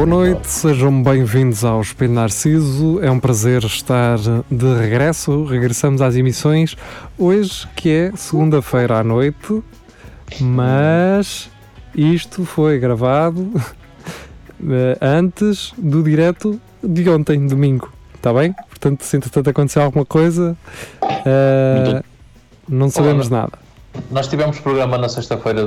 Boa noite, sejam bem-vindos ao Espelho Narciso. É um prazer estar de regresso. Regressamos às emissões hoje, que é segunda-feira à noite, mas isto foi gravado eh, antes do direto de ontem, domingo. Está bem? Portanto, se entretanto acontecer alguma coisa, uh, não sabemos nada. Nós tivemos programa na sexta-feira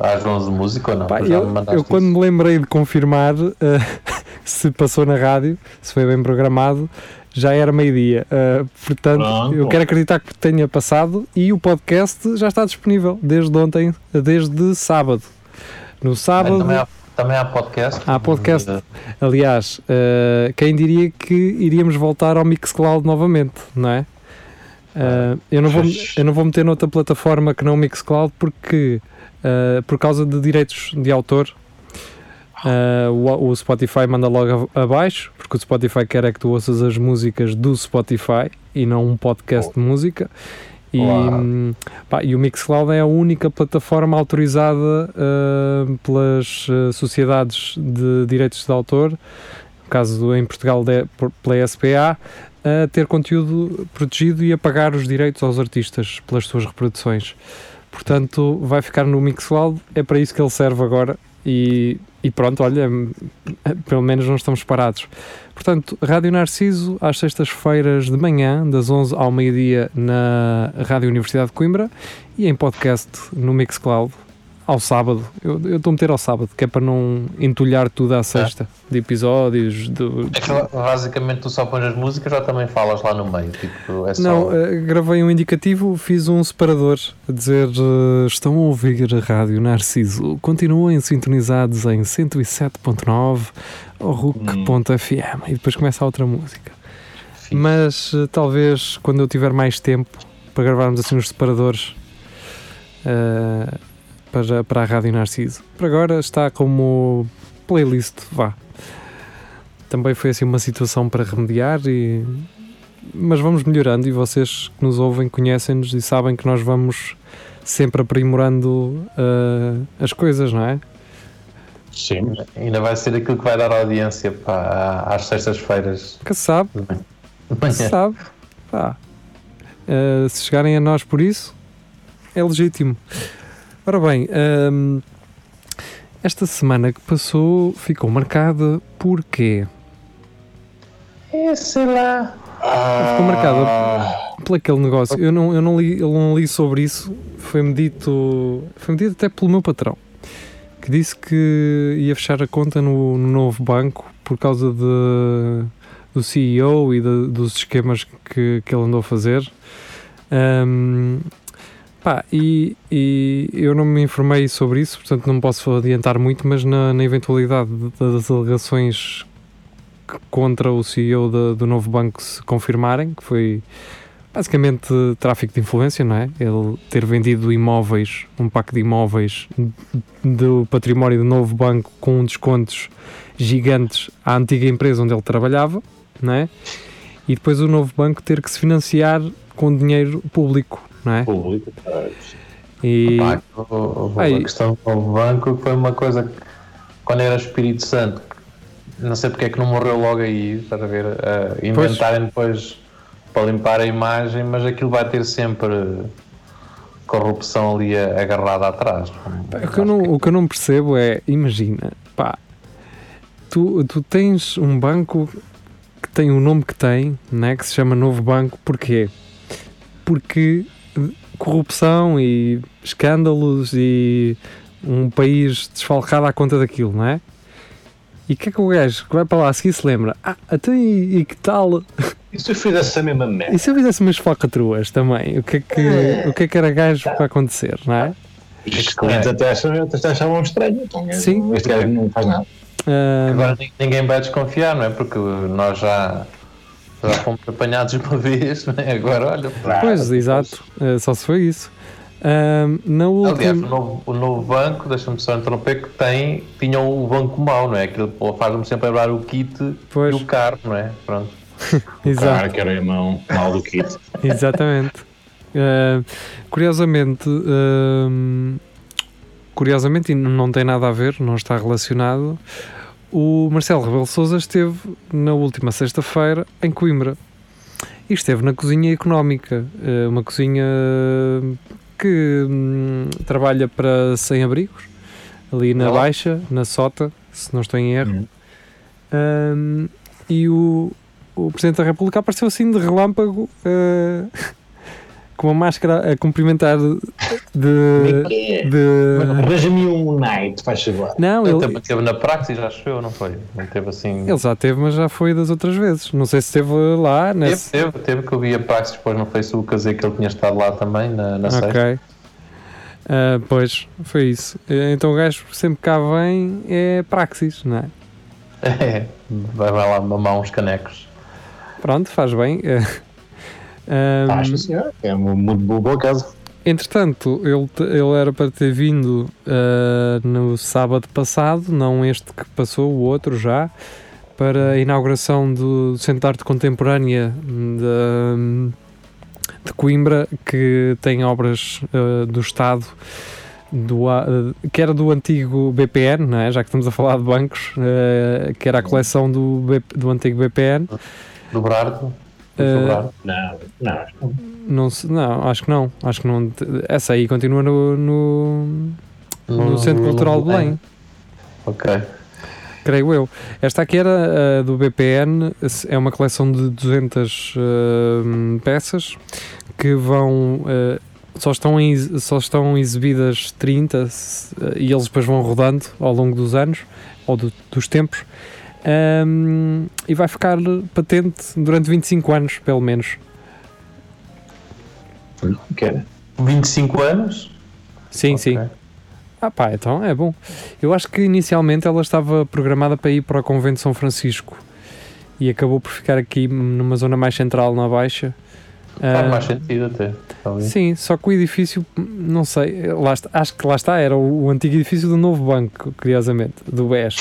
às 11 de música ou não? Pá, eu, eu quando me lembrei de confirmar uh, se passou na rádio, se foi bem programado, já era meio-dia. Uh, portanto, Pronto. eu quero acreditar que tenha passado e o podcast já está disponível desde ontem, desde sábado. No sábado. Também há, também há podcast. Há podcast. Aliás, uh, quem diria que iríamos voltar ao Mixcloud novamente, não é? Uh, eu, não vou, eu não vou meter noutra plataforma que não o Mixcloud porque, uh, por causa de direitos de autor, uh, o, o, Spotify manda logo abaixo, porque o Spotify quer é que tu ouças as músicas do Spotify e não um podcast oh. de música. E, pá, e, o Mixcloud é a única plataforma autorizada pelas sociedades de direitos de autor, no caso em Portugal de, pela SPA, a ter conteúdo protegido e a pagar os direitos aos artistas pelas suas reproduções. Portanto, vai ficar no Mixcloud, é para isso que ele serve agora e, e pronto, olha, pelo menos não estamos parados. Portanto, Rádio Narciso, às sextas-feiras de manhã, das 11 ao meio-dia, na Rádio Universidade de Coimbra e em podcast no Mixcloud, ao sábado. Eu estou a meter ao sábado, que é para não entulhar tudo à sexta, é. de episódios. Do, é que basicamente tu só pões as músicas ou também falas lá no meio? Tipo, é só... Não, uh, gravei um indicativo, fiz um separador a dizer uh, estão a ouvir a rádio Narciso, continuem sintonizados em 107.9 ou RUC.fm hum. e depois começa a outra música. Fiz. Mas uh, talvez quando eu tiver mais tempo para gravarmos assim os separadores. Uh, para, para a Rádio Narciso. Por agora está como playlist, vá. Também foi assim uma situação para remediar e mas vamos melhorando e vocês que nos ouvem conhecem-nos e sabem que nós vamos sempre aprimorando uh, as coisas, não é? Sim, ainda vai ser aquilo que vai dar audiência para, às sextas-feiras. Que sabe? Que sabe? Pá. Uh, se chegarem a nós por isso, é legítimo. Ora bem, hum, esta semana que passou ficou marcada por quê? É, sei lá. Ficou marcada por aquele negócio. Eu não, eu não, li, eu não li sobre isso. Foi-me dito, foi dito até pelo meu patrão, que disse que ia fechar a conta no, no novo banco por causa de, do CEO e de, dos esquemas que, que ele andou a fazer. Um, Pá, e, e, eu não me informei sobre isso, portanto não posso adiantar muito, mas na, na eventualidade das alegações contra o CEO de, do novo banco se confirmarem, que foi basicamente tráfico de influência, não é? Ele ter vendido imóveis, um pack de imóveis do património do novo banco com descontos gigantes à antiga empresa onde ele trabalhava, não é? E depois o novo banco ter que se financiar com dinheiro público, não é? Público, e o, a questão do banco foi uma coisa que, quando era Espírito Santo, não sei porque é que não morreu logo aí, para ver, uh, inventarem depois para limpar a imagem, mas aquilo vai ter sempre corrupção ali agarrada atrás. O que, eu não, o que eu não percebo é, imagina, pá, tu, tu tens um banco que tem o nome que tem, né, que se chama Novo Banco, porquê? Porque corrupção e escândalos e um país desfalcado à conta daquilo, não é? E o que é que o gajo que vai para lá a seguir se lembra? Ah, até e, e que tal? E se eu fizesse a mesma merda? E se eu fizesse umas falcatruas também? O que é que, é. O que, é que era gajo para acontecer, não é? E os clientes até achavam, até achavam estranho. Então, Sim. Este gajo não faz nada. Uh... Agora ninguém vai desconfiar, não é? Porque nós já já fomos apanhados uma vez, né? agora olha. Pois, exato, uh, só se foi isso. Uh, na última... Aliás, o novo, o novo banco, deixa-me só interromper, que tem, tinha o banco mau, não é? Aquilo faz-me sempre lembrar o kit pois. e o carro, não é? Pronto. Exato. O carro que era irmão mal do kit. Exatamente. Uh, curiosamente, uh, curiosamente, e não tem nada a ver, não está relacionado, o Marcelo Rebelo Souza esteve na última sexta-feira em Coimbra e esteve na cozinha económica, uh, uma cozinha que hum, trabalha para sem-abrigos, ali na Baixa, na Sota, se não estou em erro. Uhum. Um, e o, o Presidente da República apareceu assim de relâmpago. Uh, com uma máscara a cumprimentar de. de, de... Arranja-me um night, faz favor. Não, ele, ele teve na praxis, já achou, não foi? Não teve assim. Ele já teve, mas já foi das outras vezes. Não sei se esteve lá. Nesse... Teve, teve, teve que eu vi a praxis depois no Facebook a dizer que ele tinha estado lá também, na, na Ok. Uh, pois, foi isso. Então o gajo sempre cá vem é praxis, não é? É, vai, vai lá mamar uns canecos. Pronto, faz bem. Um, Acho senhor, é uma muito boa casa. Entretanto, ele, ele era para ter vindo uh, no sábado passado, não este que passou, o outro já, para a inauguração do Centro de Arte Contemporânea de, de Coimbra, que tem obras uh, do Estado, do, uh, que era do antigo BPN, não é? já que estamos a falar de bancos, que era a coleção do, do antigo BPN. Do Brardo? Uh, não, não, não. Não, acho que não. Acho que não. Essa aí continua no, no, no, no Centro Cultural de Belém. Ok. Creio eu. Esta aqui era uh, do BPN, é uma coleção de 200 uh, eh, peças que vão. Só estão, em, só estão exibidas 30 e eles depois vão rodando ao longo dos anos ou do, dos tempos um, e vai ficar patente durante 25 anos, pelo menos. Que 25 anos? Sim, okay. sim. Ah pá, então é bom. Eu acho que inicialmente ela estava programada para ir para o Convento de São Francisco e acabou por ficar aqui numa zona mais central na Baixa. Faz uh, mais sentido até. Talvez. Sim, só que o edifício, não sei, lá está, acho que lá está, era o, o antigo edifício do novo banco, curiosamente, do BES.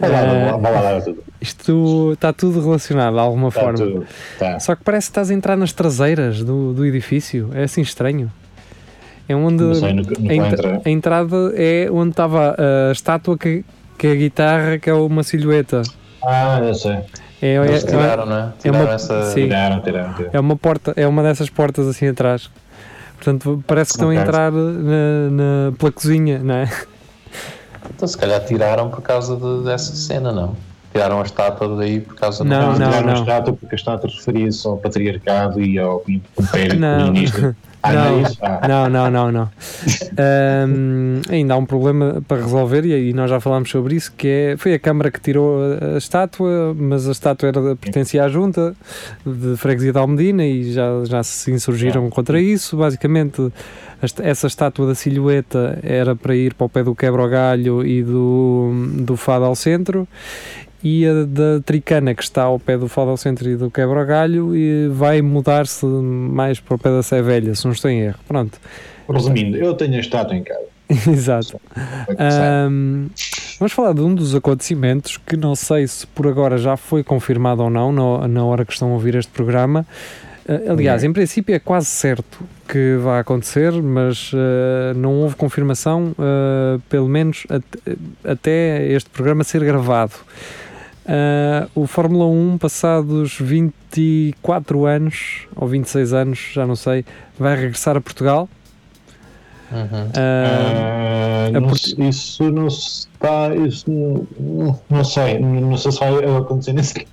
Uh, isto está tudo relacionado de alguma tá forma. Tudo, tá. Só que parece que estás a entrar nas traseiras do, do edifício. É assim estranho. É onde sei, a, a, entrada é onde estava a estátua que, que a guitarra, que é uma silhueta. Ah, eu sei. É, é, tiraram, não é? Tiraram é uma, essa... sim, tiraram, tiraram, tiraram. É uma porta, é uma dessas portas assim atrás. Portanto, parece que estão a entrar na, na, pela cozinha, não é? Então se calhar tiraram por causa de, dessa cena, não? Tiraram a estátua daí por causa não, não, não, tiraram não. a estátua porque a estátua referia-se ao patriarcado e ao império comunista. Ah, não, não, ah. não, não, não, não. Um, ainda há um problema para resolver e, e nós já falámos sobre isso, que é, foi a Câmara que tirou a, a estátua, mas a estátua era, pertencia à Junta de Freguesia de Almedina e já, já se insurgiram contra isso. Basicamente, essa estátua da silhueta era para ir para o pé do quebra-galho e do, do Fado ao centro e a da Tricana, que está ao pé do Fado ao Centro e do Quebra-Galho, e vai mudar-se mais para o pé da Sé Velha, estou em erro. Pronto. Resumindo, eu tenho a estátua em casa. Exato. Um, vamos falar de um dos acontecimentos que não sei se por agora já foi confirmado ou não, na, na hora que estão a ouvir este programa. Uh, aliás, uhum. em princípio é quase certo que vai acontecer, mas uh, não houve confirmação, uh, pelo menos at até este programa ser gravado. Uh, o Fórmula 1, passados 24 anos ou 26 anos, já não sei, vai regressar a Portugal. Uhum. Uh, não, Isso não está. Isso não, não sei. Não sei se vai acontecer nesse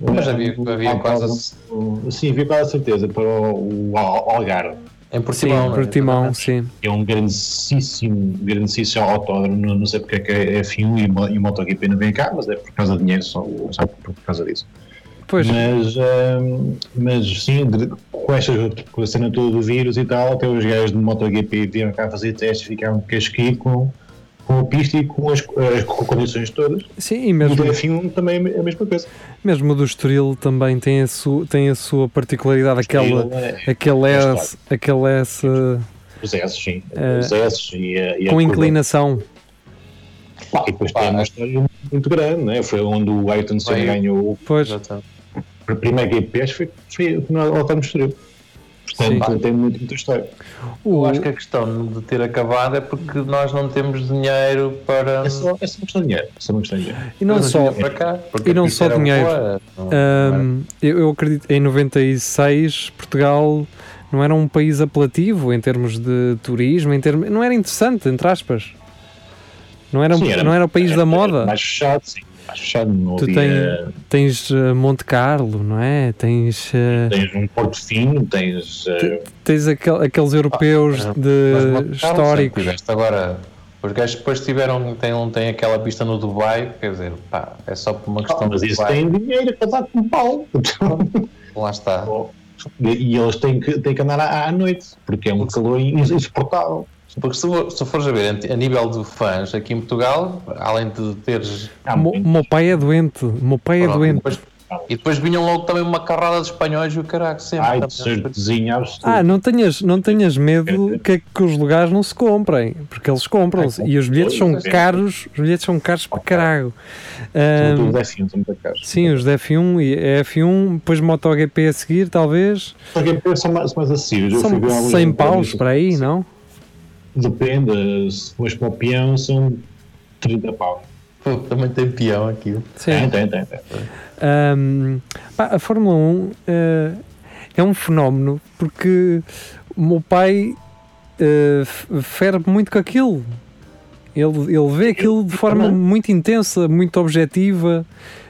Mas havia, havia quase. Sim, havia quase a certeza para o, o Algarve. Em Portimão. Sim, Portimão, é? sim. É um grandíssimo, grandíssimo autódromo, não, sei porque é que é F1 e, e MotoGP não vem cá, mas é por causa de dinheiro, só, só por causa disso. Pois. Mas, um, mas sim, com, esta, com a cena toda do vírus e tal, até os gajos de MotoGP vieram cá fazer testes e ficaram de casqui com com a pista e com as, as condições todas. Sim, e mesmo. O do F1 também é a mesma coisa. Mesmo o do Estoril também tem a, su, tem a sua particularidade, aquela, é, aquele S, aquele S Os S, sim. Uh, os S e a, e Com inclinação. Pá, e depois Pá, tem uma história muito grande, né? Foi onde o Ayrton Senna ganhou. Pois. A primeira GPS foi, foi no Autódromo Estoril. Portanto, tem muito, muita história. Eu acho que a questão de ter acabado é porque nós não temos dinheiro para. É só, é só uma questão de dinheiro. É só uma questão de dinheiro. E não só, para cá, e não só dinheiro. Boa, um, eu, eu acredito em 96 Portugal não era um país apelativo em termos de turismo, em termos, não era interessante, entre aspas. Não era, sim, era não era o país era, da moda. mais fechado, sim mais fechado. Não tu havia... tens uh, Monte Carlo, não é? Tens, uh... tens um Porto Fino, tens. Uh... Tens aquel, aqueles europeus ah, de históricos. Agora, os gajos depois tiveram, têm, têm aquela pista no Dubai, quer dizer, pá, é só por uma questão ah, mas de. Mas isso tem dinheiro a dar com pau. Lá está. E eles têm que, têm que andar à, à noite, porque é um calor insuportável. Porque se, se fores a ver a nível de fãs aqui em Portugal, além de teres. Ah, o meu pai é doente, o meu pai é doente. Depois, e depois vinham logo também uma carrada de espanhóis e o caraca sempre. Ai, de Ah, não tenhas, não tenhas medo que, que os lugares não se comprem, porque eles compram-se. E os bilhetes são caros, os bilhetes são caros para caralho. Um, os F1 são muito caros. Sim, os de F1 e F1, depois MotoGP a seguir, talvez. MotoGP são mais, mais acessíveis. São 100 paus para aí, não? Depende, se fores para o peão são 30 pau. Pô, também tem peão aqui. Sim. Tem, tem, tem. tem. Um, pá, a Fórmula 1 uh, eh, é um fenómeno porque o meu pai uh, ferve muito com aquilo. Ele, ele vê aquilo de forma muito intensa, muito objetiva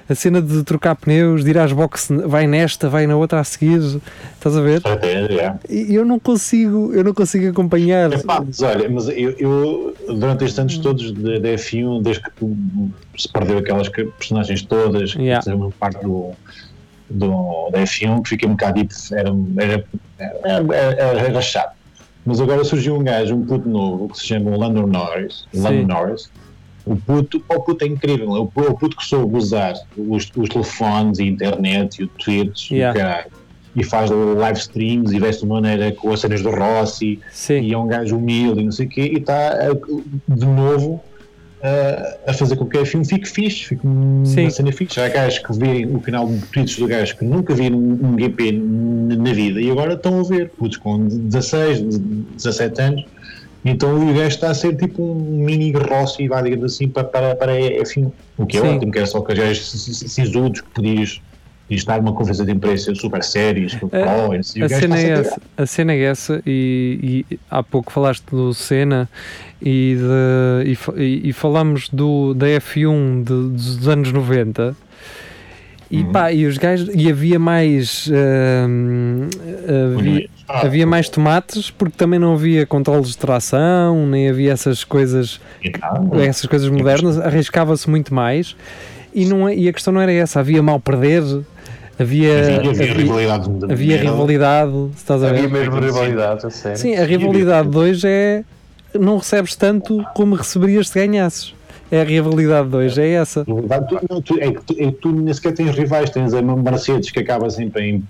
a cena de trocar pneus, de ir às boxes, vai nesta, vai na outra a seguir, estás a ver? E eu não consigo, eu não consigo acompanhar. É, pá, mas olha, mas eu, eu, durante estes anos todos de, de F1, desde que se perdeu aquelas personagens todas, que yeah. uma parte do, do, da F1, que fiquei um bocado era, era, era, era, era chato. Mas agora surgiu um gajo, um puto novo, que se chama Lando Norris, Lando Norris o puto, o puto é incrível. O, o puto que soube usar os, os telefones e a internet e o Twitch yeah. e, e faz live streams e veste de maneira com as cenas do Rossi Sim. e é um gajo humilde e não sei o quê e está de novo a fazer com que o filme fique fixe, fique Sim. uma cena fixe. Há gajos que vêem o canal de tweets do gajo que nunca viram um GP na vida e agora estão a ver, putos com 16, 17 anos então o gajo está a ser tipo um mini Rossi, vá, digamos assim, para, para, para F1. O que é Sim. ótimo, que é só que gajos sisudos que podias estar numa conferência de imprensa super séria, super pro, a, a, cena é essa, a cena é essa, e, e, há pouco falaste do Senna e, de, e, e falamos do, da F1 de, dos anos 90 e uhum. pá, e os gajos, e havia mais uh, havia, ah, havia mais tomates porque também não havia controles de tração, nem havia essas coisas, essas coisas modernas, arriscava-se muito mais. E, não, é, e a questão não era essa, havia mal perder, havia, havia, havia, havia rivalidade, havia rivalidade, estás a ver? Havia mesmo rivalidade, a sério. Sim, a rivalidade de hoje é não recebes tanto como receberias se ganhasses. É a rivalidade de hoje, é essa. Tu, não, tu, é, que tu, é tu nem sequer tens rivais, tens a Mercedes que acaba sempre em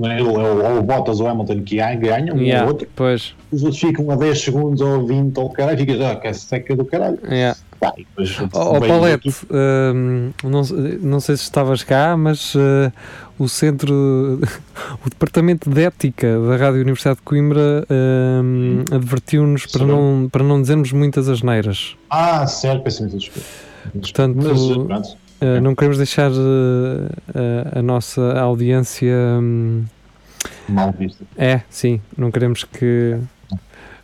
ou o Bottas ou o Hamilton que ganham um yeah, ou outro, pois. os outros ficam a 10 segundos ou 20 ou caralho, ficas, ah, que é seca do caralho. Yeah. Depois, oh, oh Paulette, uh, não, não sei se estavas cá, mas uh, o centro, o departamento de ética da Rádio Universidade de Coimbra uh, advertiu-nos para não, para não dizermos muitas asneiras. Ah, certo, peço me desculpa. Portanto, mas, Uh, não queremos deixar uh, uh, a nossa audiência um, mal vista. É, sim, não queremos que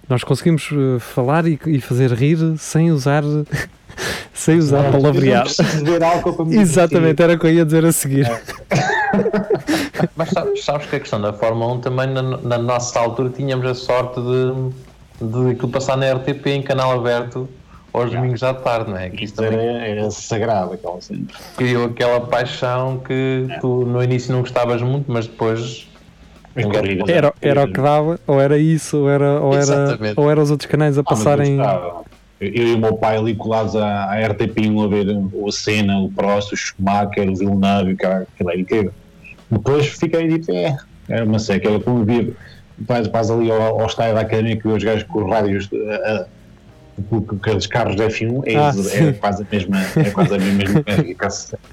nós conseguimos falar e, e, fazer rir sem usar sem usar não, palavrear. Exatamente, era o que eu ia dizer a seguir. É. Mas sabes, sabes que a questão da Fórmula 1 também na, na nossa altura tínhamos a sorte de, de aquilo passar na RTP em canal aberto aos domingos à tarde, não é? Que isso era, era sagrado aquela cena. Criou aquela paixão que tu no início não gostavas muito, mas depois. Era, era o que dava, ou era isso, ou era, ou era, ou era os outros canais a ah, passarem. Eu, eu, e o meu pai ali colados à, à RTP1 a ver o Senna, o Prost, o Schumacher, o Villeneuve, aquilo era incrível. Depois fiquei tipo, é, era uma seca, era como via vais, vais ali ao, ao estádio da academia que os gajos com os rádios aqueles carros de F1 é, ah, é quase a mesma é quase a mesma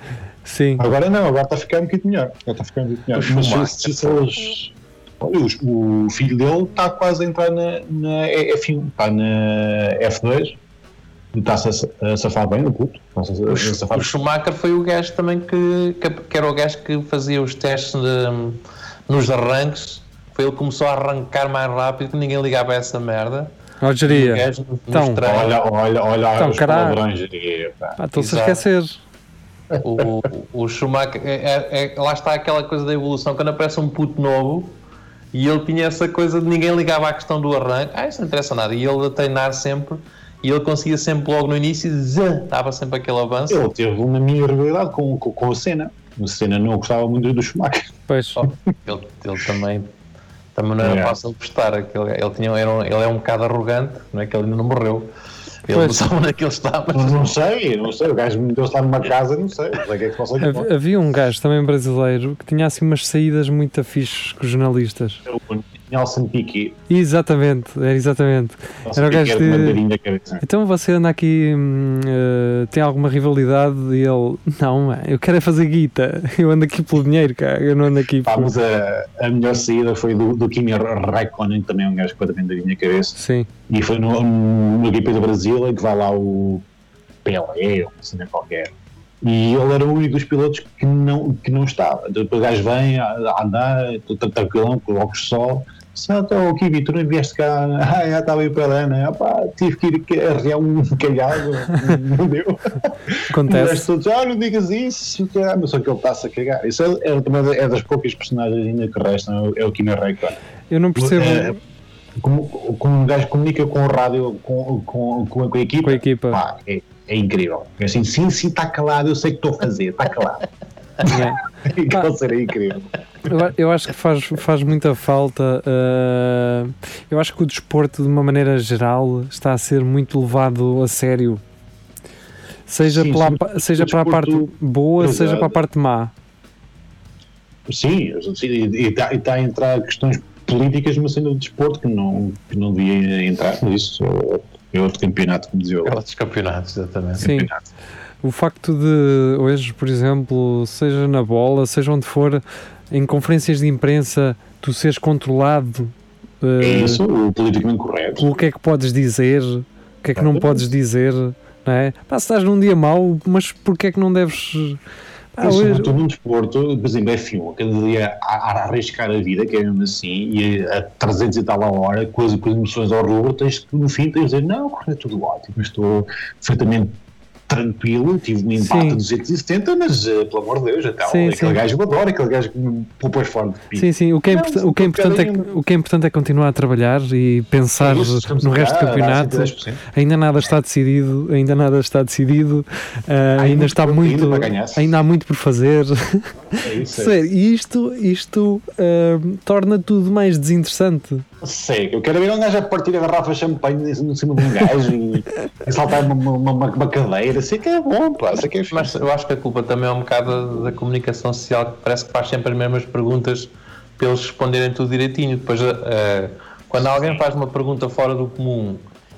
Sim. Agora não, agora está a ficar um bocadinho melhor. Agora está a ficar um bocadinho melhor. Mas se, se eles, o, o filho dele está quase a entrar na, na F1, está na F2 está-se a, safar bem no puto. O, o, Schumacher foi o gajo também que, que, que, era o gajo que fazia os testes de, nos arranques. Foi ele que começou a arrancar mais rápido, que ninguém ligava a essa merda. Ó, Jeria. Então, olha, olha, olha então, os palavrões, Jeria. Estou-se a esquecer. O, o Schumacher, é, é, é, lá está aquela coisa da evolução, quando aparece um puto novo e ele tinha essa coisa de ninguém ligava à questão do arranque, ah, isso não interessa nada, e ele a treinar sempre e ele conseguia sempre logo no início, estava sempre aquele avanço. Ele teve uma minha rivalidade com, com, com o Senna. O Senna não gostava muito do Schumacher. Pois. Oh, ele, ele também, também não era é. fácil de gostar. Ele, ele, tinha, era um, ele é um bocado arrogante, não é que ele ainda não morreu. Ele pois. não sabe onde é que ele está. Mas... Não sei, não sei. O gajo meteu-se lá numa casa, não sei. Não sei que é que Havia um gajo também brasileiro que tinha assim umas saídas muito afixes com os jornalistas. É o Nelson Piquet. Exatamente, era exatamente. Nelson era o gajo de... Então você anda aqui, uh, tem alguma rivalidade? E ele, não, eu quero é fazer guita. Eu ando aqui pelo dinheiro, cara. Eu não ando aqui por... Mas a, a melhor saída foi do, do Kimi Raikkonen, também é um gajo completamente da minha cabeça. Sim. E foi no, no GP do Brasil, em que vai lá o Pelé, ou assim qualquer e ele era o único dos pilotos que não, que não estava. Depois o gajo vem a, andar, tranquilão, com óculos de sol, então, o Kimi, tu não vieste cá, ah, já estava aí para lá, né? Opa, tive que ir arrear um calhado, não deu. Acontece. Todos, ah, não digas isso, mas só que ele está-se a cagar. Isso é, é, é, das poucas personagens ainda que restam, é o Kimi Raikkonen. Eu não percebo. É, como, como um gajo comunica com o rádio, com, com, com, com a equipa, com a equipa. Pá, é, é incrível. É assim, sim, sim, está calado, eu sei que estou a fazer, está calado. É. Aquilo seria incrível. Eu, eu, acho que faz, faz muita falta. Uh, eu acho que o desporto, de uma maneira geral, está a ser muito levado a sério. Seja, sim, pela, seja para a parte boa, seja para a parte má. Sim, e está, está a entrar questões políticas numa cena do desporto que não, que não devia entrar, isso é outro campeonato, como dizia. É outros campeonatos, exatamente. Sim. Campeonato o facto de hoje, por exemplo, seja na bola, seja onde for, em conferências de imprensa, tu seres controlado. Uh, é isso, o politicamente correto. O que é que podes dizer, o que é que não podes dizer, não é? Pá, se estás num dia mau, mas porquê é que não deves. Ah, hoje... Sobretudo num desporto, por exemplo, F1, cada dia a, a, arriscar a vida, que é mesmo assim, e a 300 e tal a hora, com as, com emoções ao rubro, tens que no fim tens de dizer, não, é tudo ótimo, estou perfeitamente tranquilo, tive um empate de 270, mas uh, pelo amor de Deus, até sim, aquele sim. gajo eu adoro, aquele gajo que me pôs forte. Sim, sim, o que é, não, o que é importante é, o que é importante é continuar a trabalhar e pensar no resto do campeonato. Ainda nada está decidido, ainda nada está decidido, uh, ainda está muito, ainda há muito por fazer. É isso, é. isto, isto uh, torna tudo mais desinteressante. Sei, eu quero ver um gajo a partir a garrafa de champanhe em cima de um gajo e, e saltar uma, uma, uma, uma cadeira, sei que é bom, pá, sei que é Mas eu acho que a culpa também é um bocado da, comunicação social, que parece que faz sempre as mesmas perguntas para eles responderem tudo direitinho. Depois, uh, quando alguém faz uma pergunta fora do comum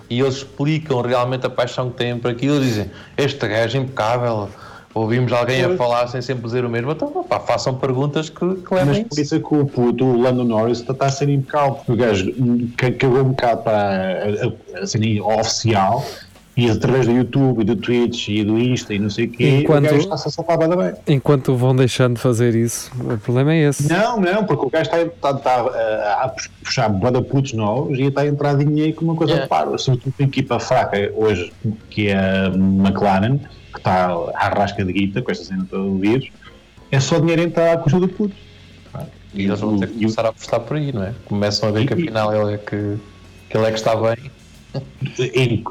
e eles explicam realmente a paixão que têm por aquilo, dizem: Este gajo é impecável ouvimos alguém a falar sem sempre dizer o mesmo, então pá, façam perguntas que, que levem Mas por isso é que o puto, o Lando Norris, está a ser impecável, porque o gajo cagou um bocado para a, a cena oficial e através do YouTube e do Twitch e do Insta e não sei o quê, enquanto, o gajo está-se a salvar bem. Enquanto vão deixando de fazer isso, o problema é esse. Não, não, porque o gajo está, está, está a, a puxar banda putos novos e está a entrar dinheiro com uma coisa yeah. para, sobretudo uma equipa fraca hoje, que é a McLaren, que está à rasca de guita com esta cena toda do vírus, é só dinheiro entrar à custa do puto. E eles vão ter que começar a apostar por aí, não é? Começam a ver que afinal ele é que, que ele é que está bem.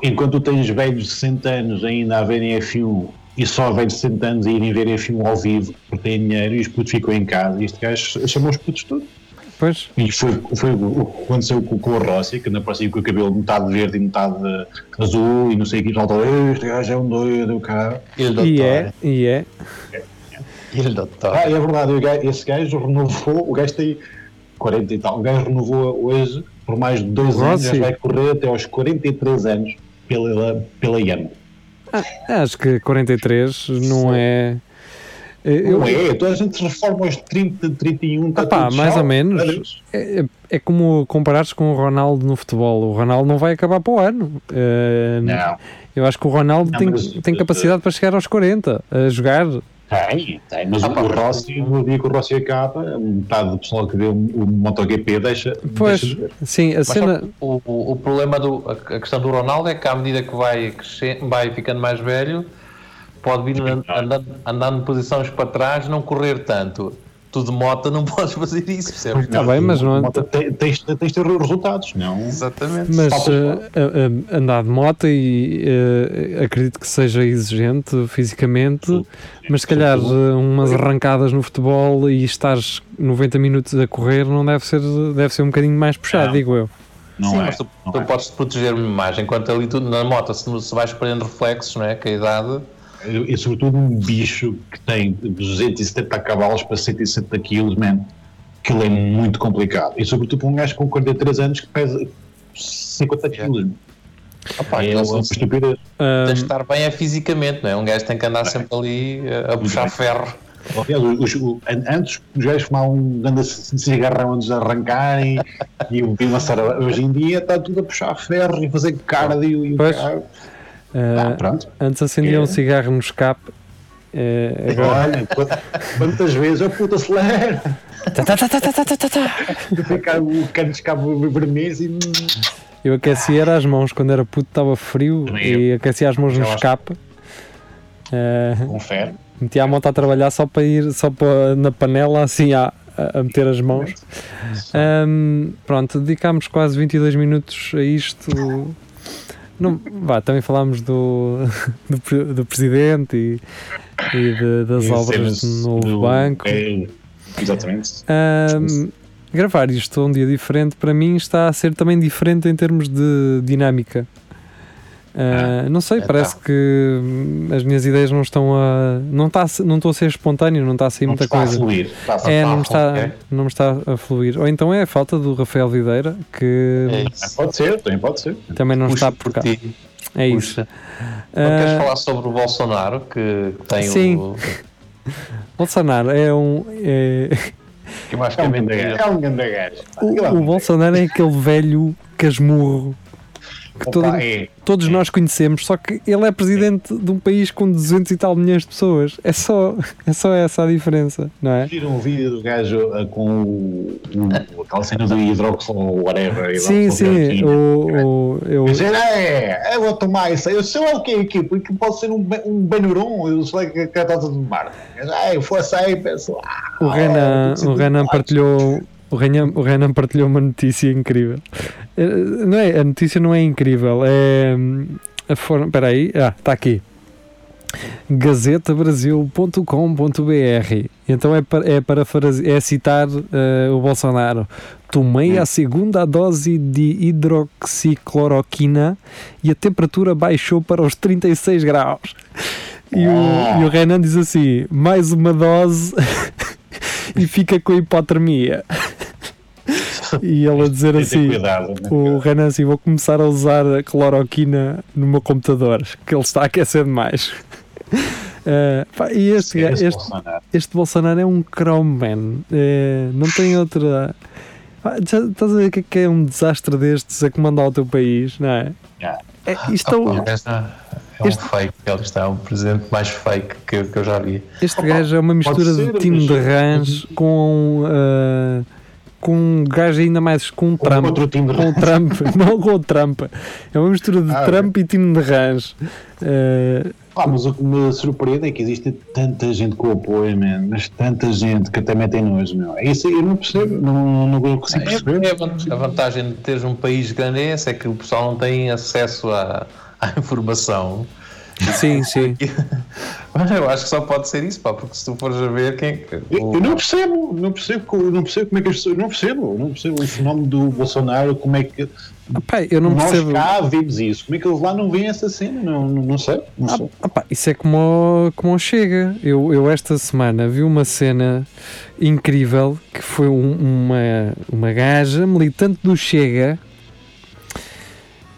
Enquanto tens velhos de 60 anos ainda a verem F1 e só velhos de 60 anos a irem ver F1 ao vivo porque têm dinheiro e os putos ficam em casa e este gajo chamou os putos todos. Pois. E foi, foi o que aconteceu com, com o Rossi, que ainda parecia com o cabelo metade verde e metade azul e não sei o que, e faltou, este gajo é um doido, cara. E é, e é. E o doutor. Ah, é verdade, esse gajo renovou, o gajo tem 40 e tal. O gajo renovou hoje por mais de dois anos, já vai correr até aos 43 anos pela, pela Yamaha. Ah, acho que 43 não é. Eu, não é, toda a gente se reforma aos 30, 31, está pá, mais ou menos. É, é, como comparares com o Ronaldo no futebol. O Ronaldo não vai acabar para o ano. Uh, não. Eu acho que o Ronaldo não, tem, mas, tem capacidade uh, para chegar aos 40 a jogar. Tem, tem, mas ah, o, Rossi, no dia que o Rossi acaba, metade do pessoal que vê o, o MotoGP deixa. Pois, deixa de sim, a cena. O, o, o, problema do. A questão do Ronaldo é que à medida que vai, crescendo, vai ficando mais velho, pode vir andando, andando posições para trás, não correr tanto tu de moto não podes fazer isso, percebes? Está bem, mas não. Tens, tens de ter resultados, não? Exatamente. Mas uh, uh, andar de moto e uh, acredito que seja exigente fisicamente, sim. mas se calhar umas arrancadas no futebol e estares 90 minutos a correr não deve ser, deve ser um bocadinho mais puxado, não. digo eu. Não Sim, é, mas tu, tu é. podes proteger mais, enquanto ali tu, na moto, se, se vais perdendo reflexos, não é? Que a idade e sobretudo um bicho que tem 270 cavalos para 170 quilos, man, aquilo é muito complicado. E sobretudo para um gajo com 43 anos que pesa 50 quilos. Opa, é uma estupidez. Um... Tem de estar bem é fisicamente, não é? Um gajo tem que andar é. sempre ali a, puxar ferro. Aliás, os, os, antes os gajos fumavam um grande cigarrão antes de arrancarem e o Hoje em dia está tudo a puxar ferro e fazer cardio e o carro. Uh, ah, antes acendia é. um cigarro no escape. Uh, agora... Olha, quantas vezes a puta acelera! Ficar o cano de escape vermelho e. Eu aquecia era as mãos quando era puto, estava frio e aquecia as mãos no escape. Uh, Confere. Metia a moto a trabalhar só para ir só para, na panela assim a, a meter as mãos. Um, pronto, dedicámos quase 22 minutos a isto. Não, vá, também falámos do, do, do presidente e, e de, das obras do novo do, banco. É, exatamente. Um, gravar isto um dia diferente para mim está a ser também diferente em termos de dinâmica. Uh, não sei, é, parece tá. que as minhas ideias não estão a. Não, está a, não estou a ser espontâneo, não está a sair não muita coisa. A fluir. Está é, não, está, não me está a fluir. Ou então é a falta do Rafael Videira que. É pode ser, também pode ser. Também não Puxa está por cá. Ti. É isso. Uh, queres falar sobre o Bolsonaro que tem sim. o. Bolsonaro é um. É... Que mais que é, um é um grande gajo. O, o Bolsonaro é aquele velho casmurro que Opa, todo, é, todos é. nós conhecemos, só que ele é presidente é. de um país com 200 e tal milhões de pessoas. É só, é só essa a diferença, não é? Viram um vídeo do gajo uh, com o, o, aquela cena do hidróxido ou whatever. Sim, sim. O, o, eu... Dizer, é, eu vou tomar isso. Eu sei o que aqui, porque pode ser um, um Benuron, eu sei que é a de mar. É, eu fosse aí, penso. Ah, o Renan, o Renan partilhou o Renan, o Renan partilhou uma notícia incrível. Eh, não é, a notícia não é incrível, é hum, a forma. Espera aí, ah, está aqui. gazetabrasil.com.br então é para, é para é citar uh, o Bolsonaro tomei a segunda dose de hidroxicloroquina e a temperatura baixou para os 36 graus e o, e o Renan diz assim mais uma dose e fica com hipotermia e ele a dizer assim: cuidado, né? o Renan assim, vou começar a usar a cloroquina no meu computador, que ele está a aquecer demais. Uh, pá, e este, este, este, Bolsonaro. este Bolsonaro é um chrome man, uh, não tem outra. Pá, já, estás a ver que é, que é um desastre destes a comandar o teu país, não é? Yeah. É, isto oh, é um este... fake, ele está é um presidente mais fake que, que eu já vi. Este Opa, gajo é uma mistura de time de rãs com. Uh, com um gajo ainda mais com um Trump. Outro time de com o Trump, não com o Trump. É uma mistura de ah, Trump é. e time de rãs. Uh, ah, mas o que me surpreende é que existe tanta gente com apoio, man, mas tanta gente que até metem nojo, meu. É isso eu não percebo, não, não consigo é, perceber. É, a vantagem de teres um país grande é essa, é que o pessoal não tem acesso à, à informação Sim, sim. eu acho que só pode ser isso, pá, porque se tu fores a ver quem. Eu, eu não percebo, não percebo, não percebo como é que as pessoas. Não percebo, não percebo o fenómeno do Bolsonaro, como é que. Opa, eu não Nós percebo. cá vimos isso. Como é que eles lá não veem essa cena? Não, não, não sei. Não sei. Ah, opa, isso é como, como chega. Eu, eu esta semana vi uma cena incrível que foi um- uma, uma gaja militante do Chega.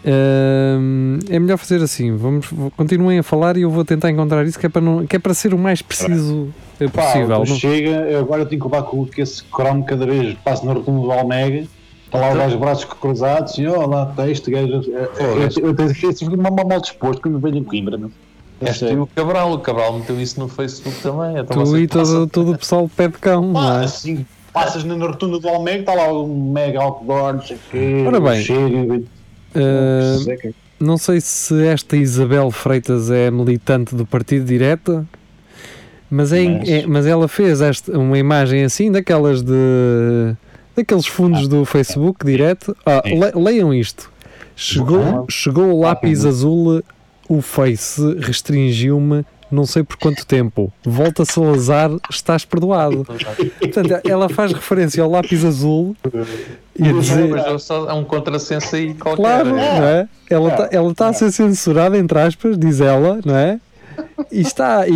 Ahm, é melhor fazer assim. Vamos, continuem a falar e eu vou tentar encontrar isso que é para, não, que é para ser o mais preciso eh, Pá, possível. não- chega, eu agora tenho que levar com que esse cromo cada vez passa na rotunda do Almega, está lá os braços cruzados e olha lá está este gajo. é, Eu- Eu tenho que ser mal, mal disposto quando venho em Coimbra. Não? Este e o Cabral, o Cabral meteu isso no Facebook também. Então Tu vocês e todo, todo o pessoal de pé de cão. é? assim, passas na rotunda do Almega, está lá um mega outdoor, não sei o quê. Ora bem, chega. Ah, Seca. Não sei se esta Isabel Freitas é militante do Partido Direta, mas, é, Mas- é- mas ela fez esta, uma imagem assim, daquelas de. daqueles fundos do Facebook direto. Ah, le- leiam isto. Chegou, Ah. chegou o lápis azul, o Face restringiu-me, não sei por quanto tempo. Volta Salazar, estás perdoado. Portanto, ela faz referência ao lápis azul e a dizer. Mas é só- é um contrassenso aí qualquer. Claro, não é? é? Ela está tá a ser censurada, entre aspas, diz ela, não é? E está, e,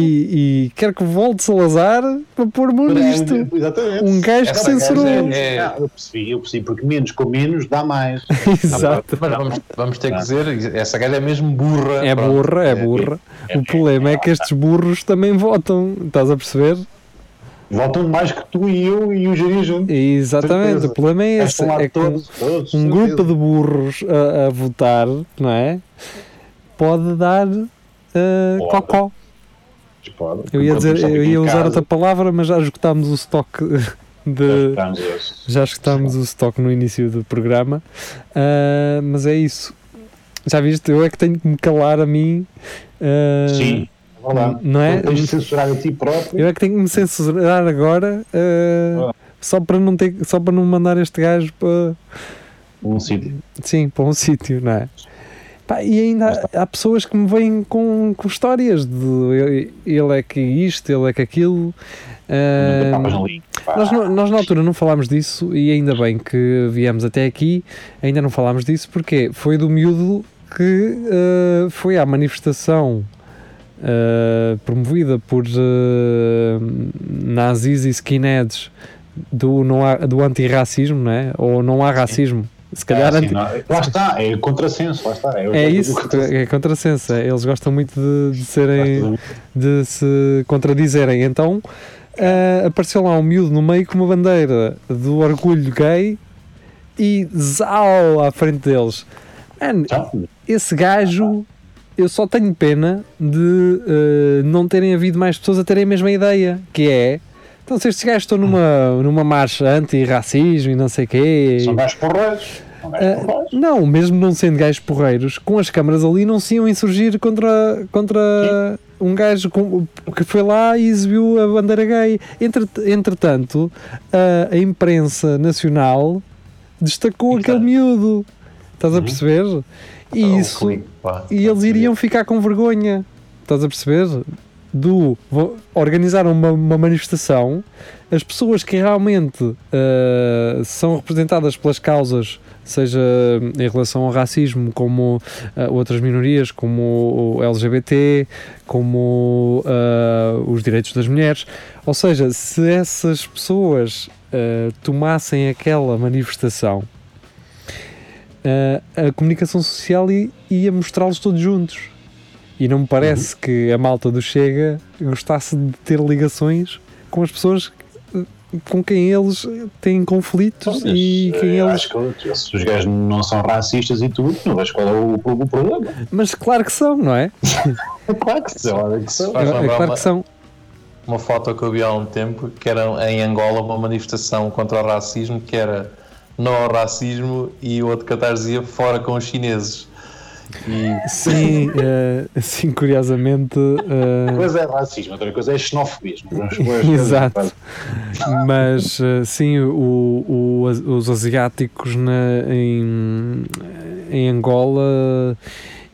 e quer que volte Salazar para pôr mão nisto. Exatamente. Um gajo que censurou. gaja é- Ah, eu percebi, eu percebi, porque menos com menos dá mais. Exato. Mas vamos, vamos ter que dizer, essa gaja é mesmo burra. É Pronto. burra, é burra. O problema é que estes burros também votam, estás a perceber? Votam mais que tu e eu e o Jari juntos. Exatamente, Certeza. o problema é esse. É que todos, todos, um certeza. grupo de burros a, a votar, não é? Pode dar uh, cocó. Pode. Eu ia, dizer, eu ia usar casa, outra palavra, mas já esgotámos o estoque de. Já esgotámos o estoque no início do programa. Ah, mas é isso. Já viste? Eu é que tenho que me calar a mim. ah, Sim, vá lá. Não é? Tens de censurar a ti próprio. Eu é que tenho que me censurar agora. ah, só para não ter só para não mandar este gajo para Um sítio. sim para um sítio não é Pá, e ainda há, há pessoas que me vêm com, com histórias de ele- é que isto ele é que aquilo. Pá. Nós, nós na altura não falámos disso e ainda bem que viemos até aqui, ainda não falámos disso porque foi do miúdo que eh, foi à manifestação eh, promovida por nazis e skinheads do, não há, do antirracismo, não é? Ou não há racismo. Se calhar Ah, sim, anti- não, lá está, é contrassenso, lá está. é isso, é contrassenso. é, Eles gostam muito de, de serem de se contradizerem. Então ah, apareceu lá um miúdo no meio com uma bandeira do orgulho gay e zau à frente deles. Mano, esse gajo, eu só tenho pena de ah, não terem havido mais pessoas a terem a mesma ideia, que é. Então, se estes gajos estão numa, numa marcha anti-racismo e não sei o quê. São gajos porreiros. Porreiros. não, mesmo não sendo gajos porreiros, com as câmaras ali não se iam insurgir contra, contra um gajo com- que foi lá e exibiu a bandeira gay. Entre, entretanto, a, a imprensa nacional destacou Exato. aquele miúdo. Estás a Uhum. perceber? E Oh, isso. E eles iriam ficar com vergonha. Estás a perceber? Do organizaram uma, uma manifestação, as pessoas que realmente ah, são representadas pelas causas, seja em relação ao racismo, como ah, outras minorias, como o LGBT, como ah, os direitos das mulheres. Ou seja, se essas pessoas tomassem aquela manifestação, a comunicação social i- ia mostrá-los todos juntos. E não me parece que a malta do Chega gostasse de ter ligações com as pessoas com quem eles têm conflitos Mas, e quem eles. Acho que se os gajos não são racistas e tudo, não vejo qual é o, o problema. Mas claro que são, não é? Claro que são, olha que são. Faz É, é claro uma- que são. uma foto que eu vi há um tempo que era em Angola uma manifestação contra o racismo que era não ao racismo e o outro cartaz dizia fora com os chineses e Sim, eh, sim, curiosamente. eh, Uma coisa é racismo, outra coisa é xenofobia. Exato. Mas eh, sim, o, o- os asiáticos na- em, em Angola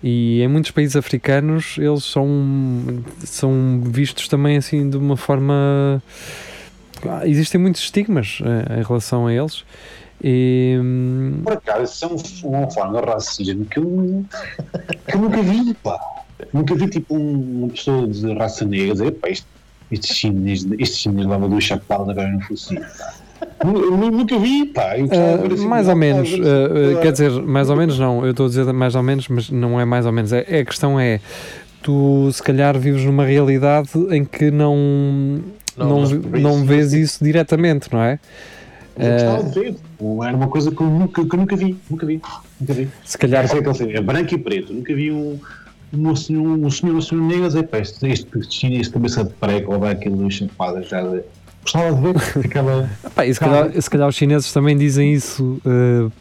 E em muitos países africanos eles são, são vistos também assim de uma forma. Existem muitos estigmas uh, em relação a eles. E, Por acaso, isso é uma forma de racismo que eu, que eu nunca vi, pá. Nunca vi tipo uma pessoa de raça negra dizer, pá, este, este chinês, este chinês leva duas chapadas agora no focinho. Nunca vi, pá. Uh, mais ou menos, uh, quer dizer, mais ou menos não, eu estou a dizer mais ou menos, mas não é mais ou menos. É, é, a questão é, tu se calhar vives numa realidade em que não, não, não, não vês isso diretamente, não é? Eu gostava de ver. Era uma coisa que eu nunca, que eu nunca vi. Nunca vi. Nunca vi. Se calhar. É, é branco e preto. Nunca vi um, um senhor, um senhor, um senhor negro a dizer, pá, este, este chinês cabeça de prego ou vai aquilo chapada já gostava de ver, ficava. Epá, e se, calhar, se calhar os chineses também dizem isso uh,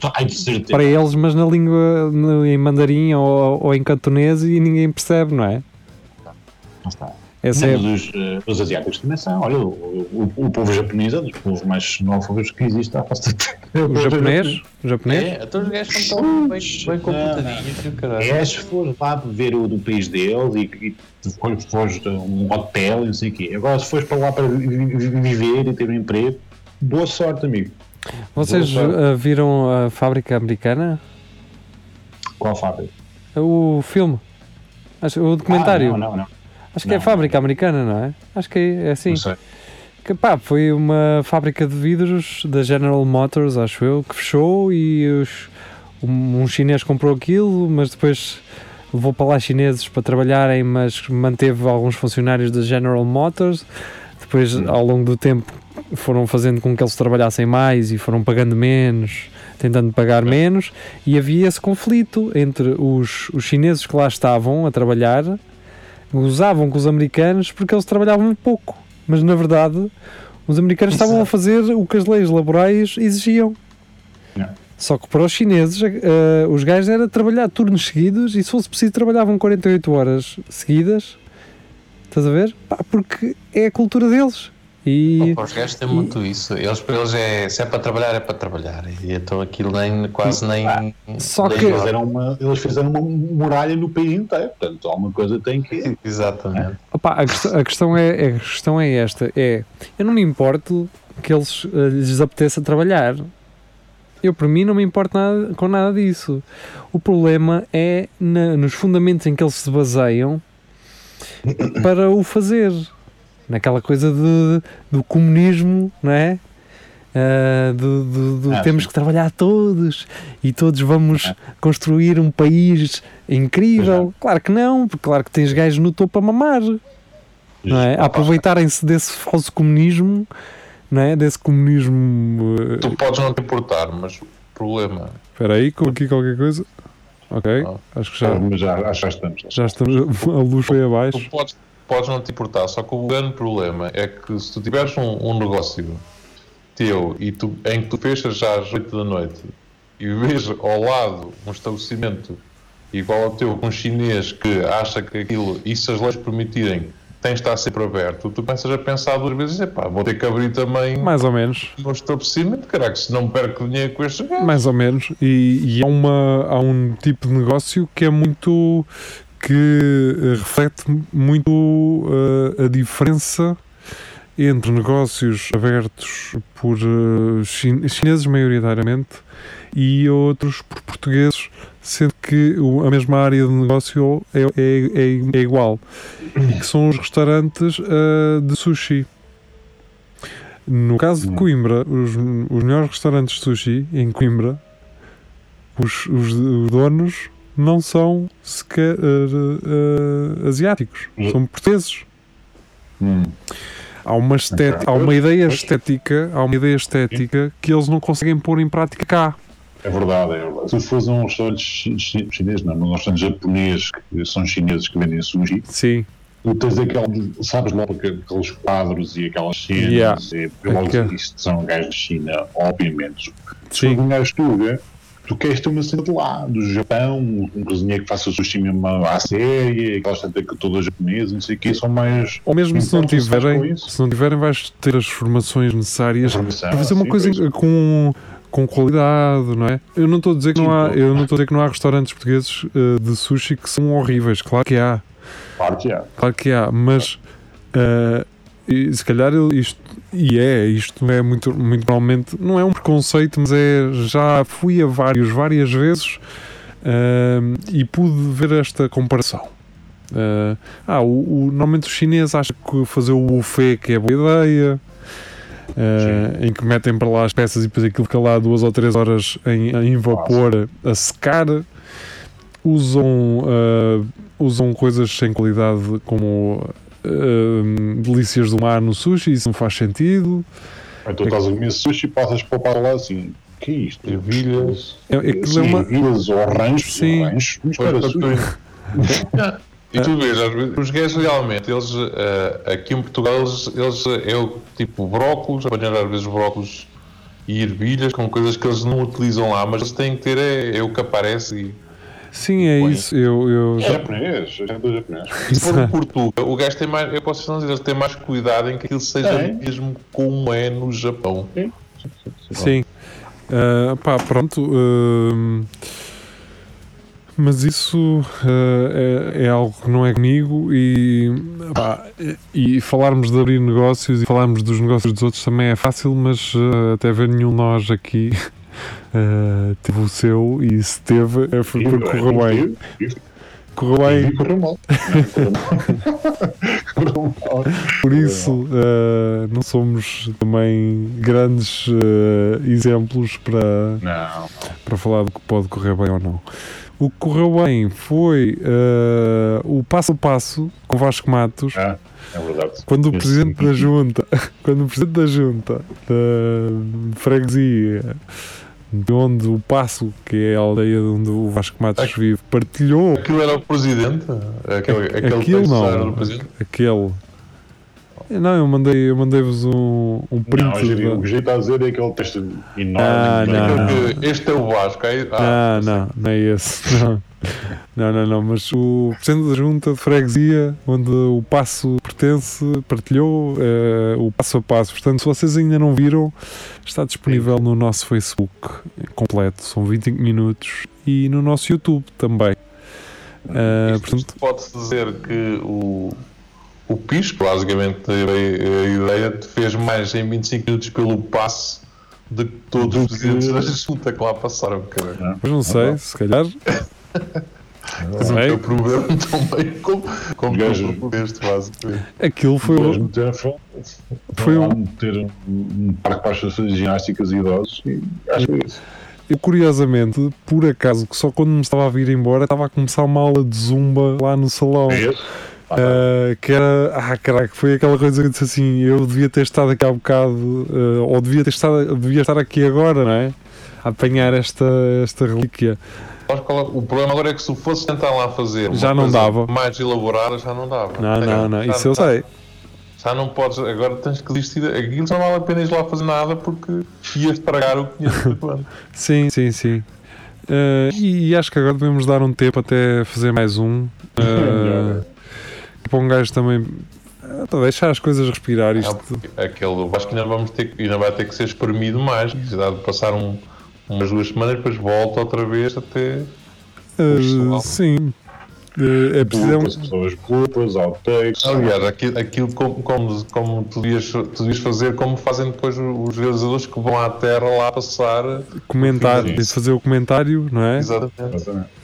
para eles, mas na língua no, em mandarim ou, ou em cantonês e ninguém percebe, não é? Não está. Essa é... os, uh, os, asiáticos também são. Olha, o, o, o, povo japonês é um dos povos mais xenófobos que existe à face O japonês? O japonês? É, então os gajos estão tão bem, bem computadinhos. É, se for lá ver o do país deles e, e fores a um hotel e não sei o quê. Agora, se fores para lá para viver e ter um emprego, boa sorte, amigo. Vocês sorte. Uh, viram a fábrica americana? Qual fábrica? O filme. O documentário. Ah, não, não, não. Acho que é fábrica americana, não é? Acho que é, é assim. Não sei. Que, pá, foi uma fábrica de vidros da General Motors, acho eu, que fechou e os, um, um chinês comprou aquilo, mas depois levou para lá chineses para trabalharem, mas manteve alguns funcionários da General Motors. Depois, hum. ao longo do tempo, foram fazendo com que eles trabalhassem mais e foram pagando menos, tentando pagar menos, e havia esse conflito entre os, os chineses que lá estavam a trabalhar gozavam com os americanos porque eles trabalhavam pouco. Mas na verdade, os americanos Exato. estavam a fazer o que as leis laborais exigiam. Não. Só que para os chineses, uh, os gajos era trabalhar turnos seguidos e se fosse preciso trabalhavam 48 horas seguidas. Estás a ver? Pá, porque é a cultura deles. E, os gajos têm e, muito isso. Eles para eles é se é para trabalhar, é para trabalhar. E então aquilo nem quase nem. Ah, só nem que eles fizeram, uma, eles fizeram uma muralha no país inteiro. Portanto, alguma coisa tem que. Exatamente. Opa, a, questão, a, questão é, a questão é esta: é eu não me importo que eles uh, lhes apeteça trabalhar. Eu, por mim, não me importo nada, com nada disso. O problema é na, nos fundamentos em que eles se baseiam para o fazer naquela coisa de, do comunismo, não é? Uh, do, do, do ah, temos sim. que trabalhar todos e todos vamos ah. construir um país incrível. Claro que não, porque claro que tens gajos no topo a mamar, não é? A aproveitarem-se desse falso comunismo, não é? Desse comunismo. Uh... Tu podes não te importar, mas o problema. Espera aí, com aqui qualquer coisa. Ok, ah. acho que já, ah, já, já estamos. Já estamos, a luz foi abaixo. Tu podes, podes não te importar, só que o grande problema é que se tu tiveres um, um negócio teu e tu, em que tu fechas já às 8 da noite e vês ao lado um estabelecimento igual ao teu com um chinês que acha que aquilo, e se as leis permitirem, tem de estar sempre aberto, tu começas a pensar duas vezes, epá, vou ter que abrir também mais ou menos. no estabelecimento, caraca, se não perco dinheiro com este Mais ou menos, e, e há, uma, há um tipo de negócio que é muito que eh, reflete muito uh, a diferença entre negócios abertos por uh, chineses, maioritariamente, e outros por portugueses, sendo que a mesma área de negócio é, é, é, é igual, e que são os restaurantes uh, de sushi. No caso de Coimbra, os, os melhores restaurantes de sushi em Coimbra, os, os, os donos não são sequer uh, uh, asiáticos, hum. são portugueses. Hum. Há uma, estética, há uma ideia estética, há uma ideia estética que eles não conseguem pôr em prática cá. É verdade, é verdade. Se fores um restaurante chinês, não, um restaurante japonês, que são chineses que vendem sushi, Sim. tu tens aquele, sabes logo aqueles quadros e aquelas cenas, yeah. e, logo que... isto são gajos de China, obviamente. Se for um gajo tuga, tu queres ter uma cena de lá, do Japão, um cozinheiro que faça sushi mesmo à série, aquelas tantas que todas japonesas, não sei o que, são mais. Ou mesmo se não tiverem, se não tiverem, vais ter as formações necessárias para fazer uma sim, coisa com, com qualidade, não é? Eu não estou a dizer que não há, eu não estou a dizer que não há restaurantes portugueses uh, de sushi que são horríveis, claro que há. Claro que há. Claro que há, mas uh, e, se calhar isto e é, isto é muito, muito provavelmente, não é um preconceito, mas é já fui a vários, várias vezes uh, e pude ver esta comparação. Uh, ah, o, o, normalmente os chineses acham que fazer o buffet que é boa ideia, uh, em que metem para lá as peças e depois aquilo fica lá duas ou três horas em, em vapor a secar. Usam, uh, usam coisas sem qualidade como delícias do mar no sushi, isso não faz sentido. Então estás a comer sushi e passas para o lá assim. que é isto? Ervilhas. É, é, é uma... Ervilhas ou ranchos. Sim. E tu vês, os gajos realmente, eles uh, aqui em Portugal, eles, eles é o tipo brócolos, apanhar às vezes brócolos e ervilhas com coisas que eles não utilizam lá, mas eles têm que ter é, é o que aparece e Sim, é isso. Eu, eu... É japonês, é do japonês. Se for um Portugal, o gajo tem mais, eu posso dizer, ele tem mais cuidado em que aquilo seja é. mesmo como é no Japão. Sim. Sim. Uh, pá, pronto. Uh, mas isso uh, é, é, algo que não é comigo e, pá, e falarmos de abrir negócios e falarmos dos negócios dos outros também é fácil, mas uh, até ver nenhum nós aqui uh, teve o seu e se teve é foi porque correu bem. Correu bem. Correu mal. Por isso, uh, não somos também grandes uh, exemplos para, não. para falar do que pode correr bem ou não. O que correu bem foi o passo a passo com Vasco Matos. Ah, é verdade. Quando o Presidente da Junta, quando o Presidente da Junta da Freguesia de onde o Passo, que é a aldeia onde o Vasco Matos vive, partilhou. Aquilo era o presidente? Aquele, aquele Aquilo não. Aquele. Não, eu mandei, eu mandei-vos um, um print. Não, o que está a dizer é aquele texto enorme. Ah, não, não. Este é o Vasco. É... Ah, não, não, não é esse. Não. Não, não, não, mas o Presidente da Junta de Freguesia, onde o passo pertence, partilhou uh, o passo a passo. Portanto, se vocês ainda não viram, está disponível no nosso Facebook completo, são 25 minutos, e no nosso YouTube também. Uh, portanto, pode-se dizer que o, o Pisco, basicamente, a, ideia fez mais em 25 minutos pelo passo de que todos os presidentes da junta que lá passaram. Mas não sei, se calhar. Não é o problema também como, como gajo, propuseste, basicamente. Aquilo foi o. Foi um. ter um, um parque para as pessoas ginásticas e idosos e acho que é isso. Eu, curiosamente, por acaso, que só quando me estava a vir embora, estava a começar uma aula de zumba lá no salão. É uh, que era, ah, caraca, foi aquela coisa que eu disse assim: eu devia ter estado aqui há um bocado, uh, ou devia, ter estado, devia estar aqui agora, não é? A apanhar esta, esta relíquia. O problema agora é que se fosse tentar lá fazer já não dava. mais elaborada, já não dava. Não, não, não, isso eu sei. Já não podes, agora tens que desistir. Aquilo já não vale a pena ir lá fazer nada porque ias estragar o que tinhas Sim, sim, sim. Uh, e, e, acho que agora devemos dar um tempo até fazer mais um. Uh, para um gajo também. Para deixar as coisas respirar. Isto. É, aquele, acho que ainda, vamos ter, ainda vai ter que ser espremido mais. Precisa de passar um umas duas semanas, depois volta outra vez até. Uh, sim. Uh, é preciso. As pessoas culpas, outtakes. Aliás, aquilo, aquilo como, como, como tu, devias, tu devias fazer, como fazem depois os realizadores que vão à Terra lá passar. Comentar, fazer o comentário, não é? Exatamente. Exatamente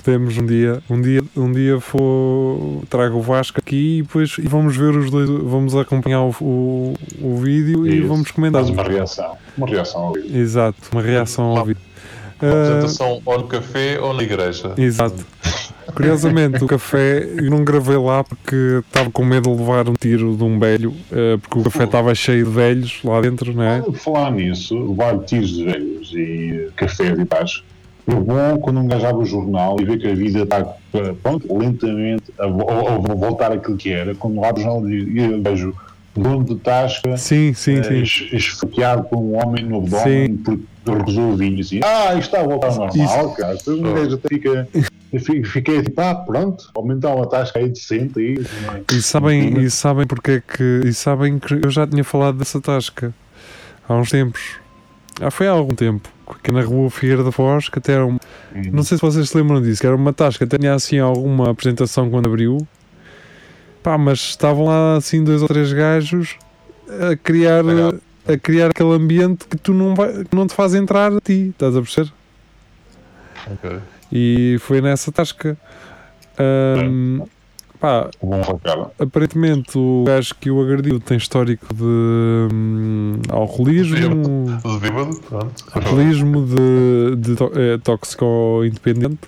podemos um dia, um dia, um dia for, trago o Vasco aqui e depois e vamos ver os dois, vamos acompanhar o, o, o vídeo Isso. e vamos comentar. Faz uma reação, uma reação ao vídeo. Exato, uma reação ao vídeo. Uma apresentação uh, ou no café ou na igreja. Exato. Curiosamente, o café eu não gravei lá porque estava com medo de levar um tiro de um velho, uh, porque o café estava cheio de velhos lá dentro, não é? Falar nisso, levar tiros de velhos e café e baixo é bom quando um gajo abre o jornal e vê que a vida está pronto, lentamente a, a, a, voltar àquilo que era. Quando abre o jornal e vejo dono de tasca sim, sim, uh, sim. esfaqueado por um homem no abdômen porque recusou o vinho assim, ah, isto está a voltar ao normal, cara. Então, um gajo fica. Fiquei tipo, ah, pronto, aumentar uma tasca aí decente. Aí, é? e, sabem, e sabem porque é que. E sabem que eu já tinha falado dessa tasca há uns tempos Já foi há algum tempo. Que na rua Figueira da Foz, que até era um, Não sei se vocês se lembram disso, que era uma tasca, tinha assim alguma apresentação quando abriu. Pá, mas estavam lá assim dois ou três gajos a criar, a criar aquele ambiente que tu não, vai, não te faz entrar a ti, estás a perceber? Ok. E foi nessa tasca. Ahm, pá, aparentemente o gajo que o agrediu tem histórico de hum, alcoolismo, De bêbado, pronto. alcoolismo de, de to- é, tóxico independente.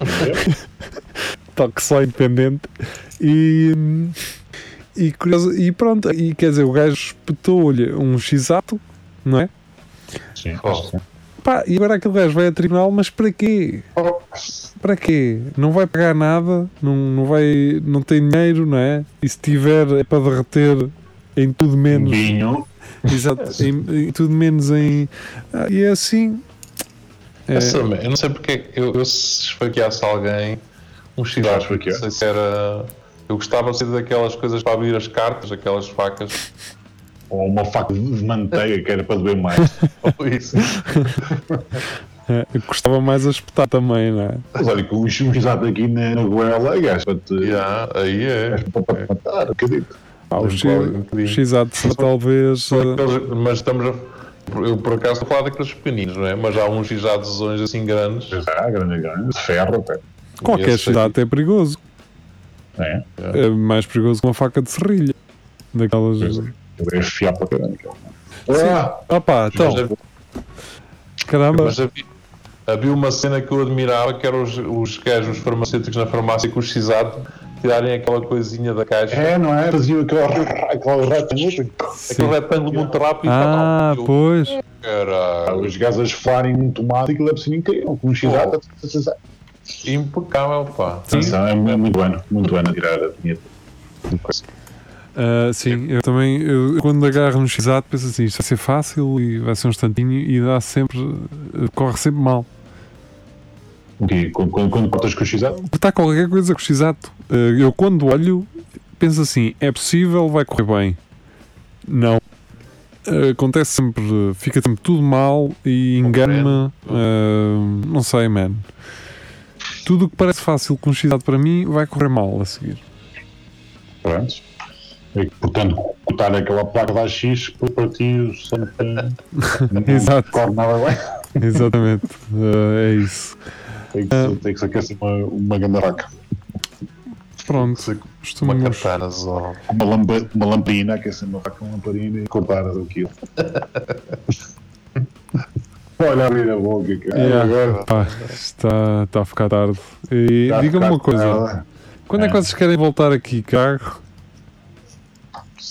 tóxico independente. E, e, curioso, e pronto, e quer dizer, o gajo espetou-lhe um x-ato, não é? Sim. Oh. Pá, e agora aquele gajo vai a tribunal, mas para quê? Para quê? Não vai pagar nada, não, não, vai, não tem dinheiro, não é? E se tiver é para derreter em tudo menos. Vinho. Exato, em, em tudo menos em. Ah, e é assim. É, eu não sei porque é que eu, eu se esfaqueasse alguém, um chivato, esfaquear. não sei se era. Eu gostava de ser daquelas coisas para abrir as cartas, aquelas facas. Ou uma faca de manteiga que era para doer mais. Ou isso. é, gostava mais a espetar também, não é? Mas olha, que um x-ato aqui na, na goela, gajo, para te. Yeah, aí é. gajo para te matar, acredito. Pá, o Mas X- qual- um o bocadinho. X-Ato será talvez. Ah, aqueles- mas estamos a. Eu por acaso estou a falar daqueles pequeninos, não é? Mas há uns já de zões assim grandes. É, grande, grande. De ferro, até. qualquer. X-Ato é perigoso. É. É mais perigoso que uma faca de serrilha. Daquelas. Pois é. Ele é fiar para caramba. Ah, Opa, então, Mas, havia- caramba. mas havia, havia uma cena que eu admirava que eram os, os gajos farmacêuticos na farmácia com o x-ato tirarem aquela coisinha da caixa. é, não é? Fazia aquela, aquela rata Aquele retângulo muito rápido. Ah. Eu, pois. Caralho, Os gajos a esfalarem um tomate e aquilo é preciso incrível. Com um x-ato. impecável, pá. Atenção, é muito bueno, muito bueno a tirar a vinheta. Ah, sim, eu também, eu, quando agarro no X-Ato, penso assim: isto vai ser fácil e vai ser um instantinho e dá sempre, corre sempre mal. O quê? Quando, quando, quando cortas com o? Porque está qualquer coisa com o X-Ato. Ah, eu, quando olho, penso assim: é possível, vai correr bem. Não. Ah, acontece sempre, fica sempre tudo mal e engana-me. não sei, man. Tudo o que parece fácil com o X-Ato para mim vai correr mal a seguir. Pronto. E, portanto, cortar aquela placa da X para partir sempre. não Exato. corre nada bem. Exatamente, Ah, é isso. Tem que, se- tem que se aquecer uma, uma gandaraca. Pronto, Uma estamos. katana só. Uma, lampa, uma lamparina, aquecer uma faca, uma lamparina e cortar aquilo. Olha, abrir a boca, cara. Yeah. Agora. Pá, está, está a ficar tarde. E diga-me uma coisa: tarde. quando é que É. vocês querem voltar aqui, carro?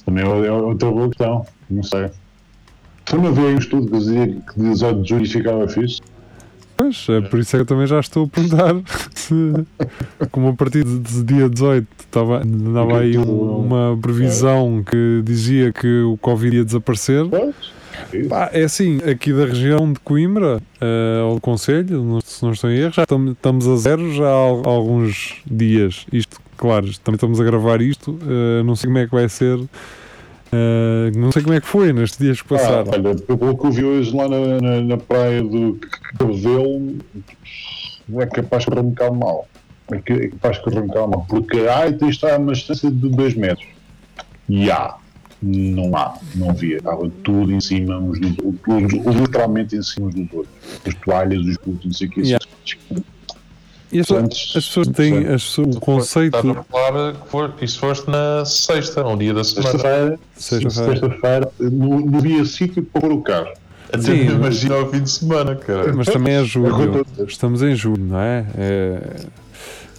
Isso também é é outra boa questão. Não sei. Tu não vês um estudo que dizia que 18 de julho ficava fixe? Pois, é por isso é que eu também já estou a perguntar se, como a partir de, dia 18 estava, andava aí um- uma previsão que dizia que o Covid ia desaparecer. Pois. Isso. Pá, é assim, aqui da região de Coimbra, eh, ao Conselho, se não estou em erro, já tam- estamos a zero já há al- alguns dias. Isto, claro, também estamos a gravar isto, eh, não sei como é que vai ser, eh, não sei como é que foi nestes dias que Ah, passaram. olha, pelo que vi hoje lá na, na, na praia do Cabedelo, não é capaz de bocado mal. É é capaz de bocado mal. Porque a Aita está a uma distância de 2 metros. E há. Não há. Não via. Estava tudo em cima, uns dos, outros, literalmente em cima dos outros. As toalhas, os putos, não sei o que. Yeah. E as, as pessoas têm as o conceito. Estás a falar que for, isso foste na sexta, um dia da semana. Sexta-feira, Sexta-feira. sexta-feira, não não havia sítio para pôr o carro. Sim. Imagina o fim de semana, cara. Mas também é É julho. Estamos em julho, não é? É,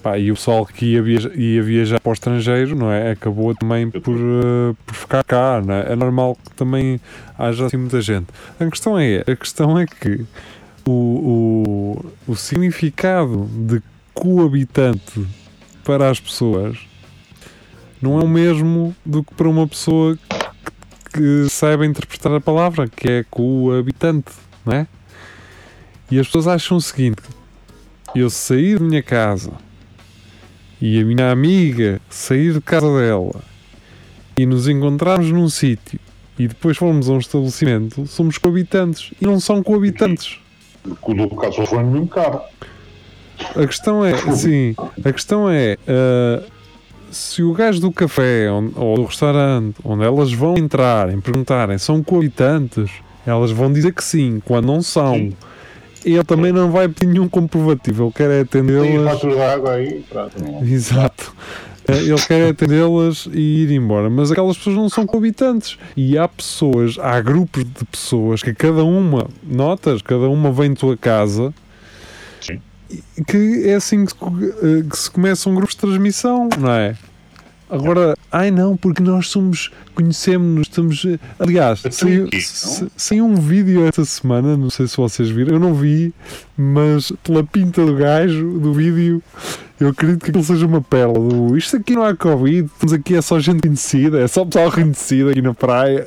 pá, e o pessoal que ia viajar, ia viajar para o estrangeiro, não é? Acabou também por, eh, por ficar cá, não é? É normal que também haja assim muita gente. A questão é, a questão é que o, o, o significado de coabitante para as pessoas não é o mesmo do que para uma pessoa que, que saiba interpretar a palavra, que é coabitante, não é? E as pessoas acham o seguinte: eu sair da minha casa e a minha amiga sair de casa dela e nos encontrarmos num sítio e depois formos a um estabelecimento, somos coabitantes e não são coabitantes. No caso, foi no mesmo carro. A questão é, sim, a questão é uh, se o gajo do café ou do restaurante onde elas vão entrar e perguntarem são coabitantes, elas vão dizer que sim, quando não são. Sim. Ele também não vai pedir nenhum comprovativo, ele quer atendê-las. Tem fatura de água aí, pronto. Exato. Eh, ele quer atendê-las e ir embora, mas aquelas pessoas não são coabitantes. E há pessoas, há grupos de pessoas que cada uma, notas, cada uma vem tua casa. Sim. Que é assim que, eh, que se começam grupos de transmissão, não é? Agora, ai não, porque nós somos, conhecemos-nos, estamos. Aliás, saiu, sem um vídeo esta semana, não sei se vocês viram, eu não vi, mas pela pinta do gajo do vídeo, eu acredito que aquilo seja uma pérola. Do, isto aqui não há Covid, estamos aqui, é só gente conhecida, é só pessoal conhecido aqui na praia.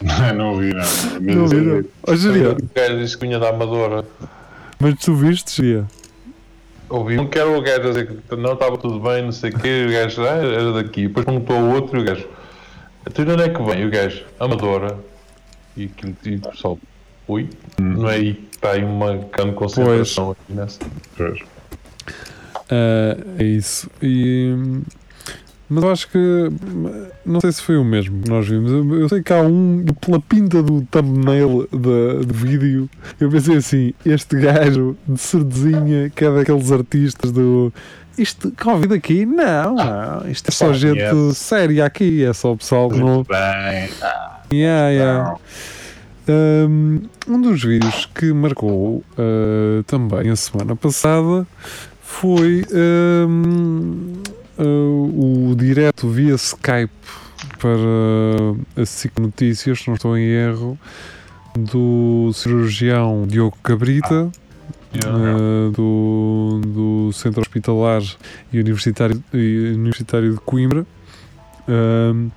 Não, não vi nada. Não? Hoje O gajo disse que vinha da Amadora. Mas tu viste, Gia? Ouvi um que era o gajo a dizer que não estava tudo bem, não sei o quê, o gajo ah, era daqui. Depois perguntou ao outro e o gajo, então onde é que vem? E o gajo, Amadora. E aquilo e o pessoal, ui, não é aí que está aí uma grande concentração pois. aqui nessa. Pois. Uh, é isso. E mas eu acho que. Não sei se foi o mesmo que nós vimos. Eu, eu sei que há um, pela pinta do thumbnail do vídeo, eu pensei assim: este gajo de surdezinha, que é daqueles artistas do. Isto, Covid aqui? Não, não. Isto é só gente séria aqui. É só o pessoal que não. Bem. Yeah, yeah. Um, um dos vídeos que marcou uh, também a semana passada foi. Um, uh, o direto via Skype para a SIC Notícias, se não estou em erro, do cirurgião Diogo Cabrita, uh, do, do Centro Hospitalar e Universitário, e Universitário de Coimbra. Uh,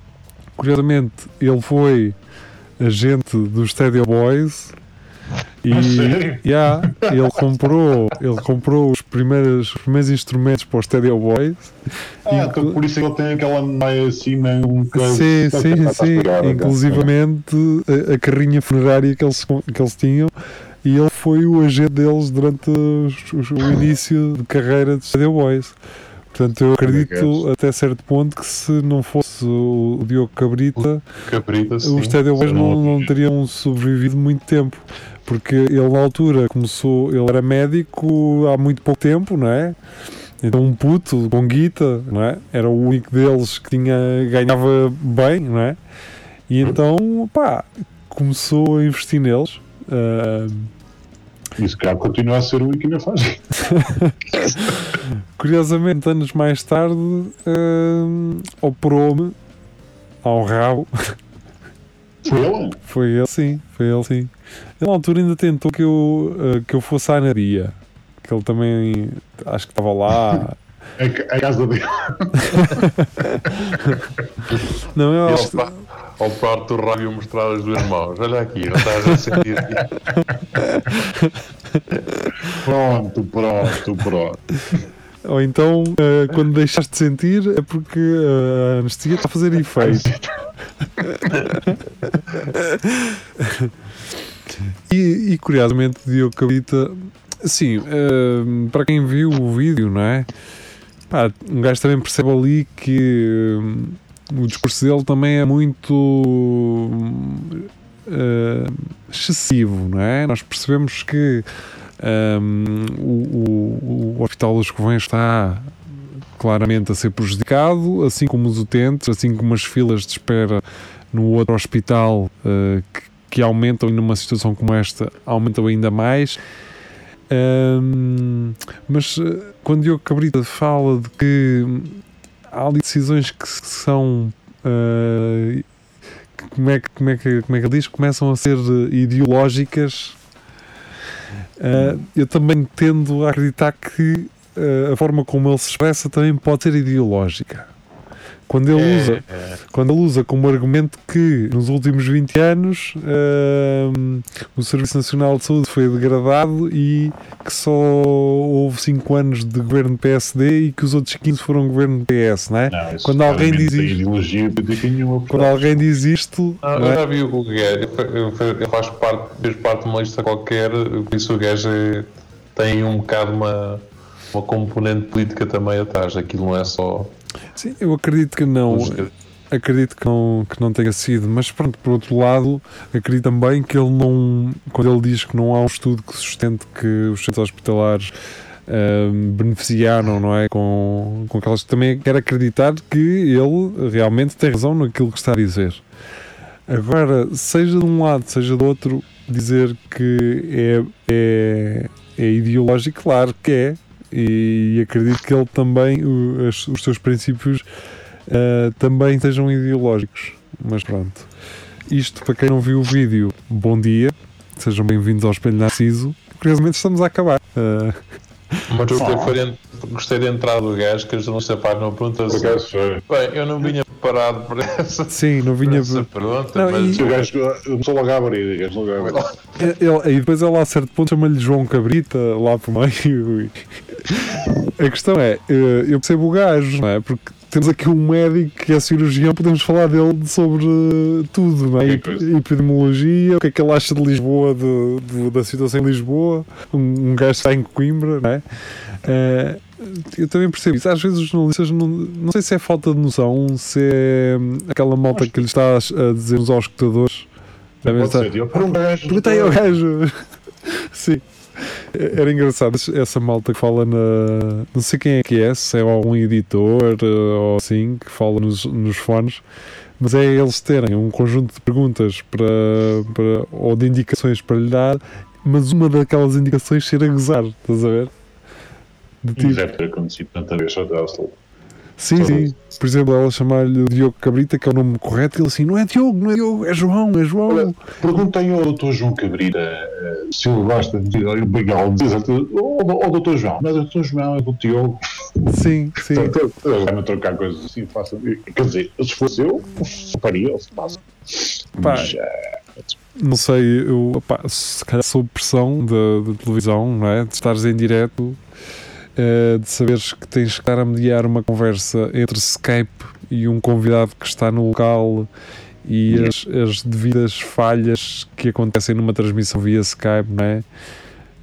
curiosamente, ele foi agente dos Stadio Boys e yeah, ele comprou, ele comprou os primeiros, os primeiros instrumentos para os Stadio Boys. Ah, então por isso ele tem aquela meia assim, um Sim, sim, sim. Inclusivamente a, a, carrinha funerária que eles, que eles tinham. E ele foi o agente deles durante os, os, o início de carreira de Stadio Boys. Portanto, eu acredito até certo ponto que se não fosse o Diogo Cabrita, Cabrita os Stadio Boys não, não teriam sobrevivido muito tempo porque ele na altura começou, ele era médico há muito pouco tempo, não é? Então um puto com guita, não é? Era o único deles que tinha, ganhava bem, não é? E então, pá, começou a investir neles. Uh, e se calhar continua a ser o que ainda faz. Curiosamente, anos mais tarde, uh, operou-me ao rabo. Foi ele? Foi ele, sim. Foi ele, sim. Ele na altura ainda tentou que eu, uh, que eu fosse à Anaria. Que ele também, acho que estava lá. A, casa dele. não, eu acho... que ao parte do rádio mostrar as duas mãos. Olha aqui, não estás a sentir aqui. pronto, pronto, pronto. Ou então, uh, quando deixaste de sentir, é porque a anestesia está a fazer efeito. e, e, curiosamente, Diogo Cabita, sim, uh, para quem viu o vídeo, não é? Pá, um gajo também percebe ali que uh, o discurso dele também é muito uh, excessivo, não é? Nós percebemos que um, o, o, o Hospital dos Covões está claramente a ser prejudicado, assim como os utentes, assim como as filas de espera no outro hospital uh, que, que, aumentam numa situação como esta, aumentam ainda mais. Um, mas uh, quando Diogo Cabrita fala de que há ali decisões que são uh, como é que como é que como é que ele diz começam a ser ideológicas uh, eu também tendo a acreditar que uh, a forma como ele se expressa também pode ser ideológica quando ele É, usa é. quando ele usa como argumento que nos últimos 20 anos o Serviço Nacional de Saúde foi degradado e que só houve 5 anos de governo PSD e que os outros 15 foram governo PS, não é? Não, Quando alguém claramente diz isto- nenhuma. Quando alguém diz isto, Ah, não eu é? já vi o Guedes, ele faz parte, fez parte de uma lista qualquer, por isso o gajo é- tem um bocado uma, uma componente política também atrás. Aquilo não é só. Sim, eu acredito que não. Acredito que não, que não tenha sido, mas pronto, por outro lado, acredito também que ele não, quando ele diz que não há um estudo que sustente que os centros hospitalares ahm, beneficiaram, não é? Com, com aquelas. Também quero acreditar que ele realmente tem razão naquilo que está a dizer. Agora, seja de um lado, seja do outro, dizer que é, é, é ideológico, claro que é, e acredito que ele também, o- as- os seus princípios Uh, também sejam ideológicos. Mas pronto. Isto, para quem não viu o vídeo, bom dia. Sejam bem-vindos ao Espelho Narciso. Curiosamente, estamos a acabar. Uh, Mas eu de- gostei da entrada do gajo que a jornalista pá, não pergunta assim. Bem, eu não vinha preparado para essa, sim, não vinha. essa pergunta, Não, mas e- O gajo começou logo a abrir. o gajo logo a abrir. Ele, e depois ele, a certo ponto, chama-lhe João Cabrita lá por meio. e- A questão é: uh, eu percebo o gajo, não é? Porque temos aqui um médico que é cirurgião, podemos falar dele sobre uh, tudo, não é? Epidemiologia, o que é que ele acha de Lisboa, de, de- da situação em Lisboa, um, um gajo que está em Coimbra, não é? Eh, eu também percebo isso. Às vezes os jornalistas, não, não sei se é falta de noção, se é hum, aquela malta que lhe está a, dizer aos escutadores. Perguntei ao gajo. Sim. Era engraçado essa malta que fala na. Não sei quem é que é, se é algum editor eh, ou assim, que fala nos, nos fones, mas é eles terem um conjunto de perguntas para, para, ou de indicações para lhe dar, mas uma daquelas indicações ser a gozar, estás a ver? De tipo, ter acontecido tanta vez, dá sim, sim. Por exemplo, ela chamar-lhe o Diogo Cabrita, que é o nome correto, e ele assim: não é Diogo, não é Diogo, é João, é João. Olha, Perguntem ao Dr. João Cabrita eh, se ele gosta de dizer, olha, legal, diz ao Dr. João, mas o Dr. João é do Diogo. Sim, sim. Vai-me trocar coisas assim, faça. Quer dizer, se fosse eu, faria, ele faça. Pá, Mas, eh, não sei, eu opá, se calhar sob pressão da, da televisão, não é? De estares em direto, eh, de saberes que tens que estar a mediar uma conversa entre Skype e um convidado que está no local e as, as devidas falhas que acontecem numa transmissão via Skype, não é?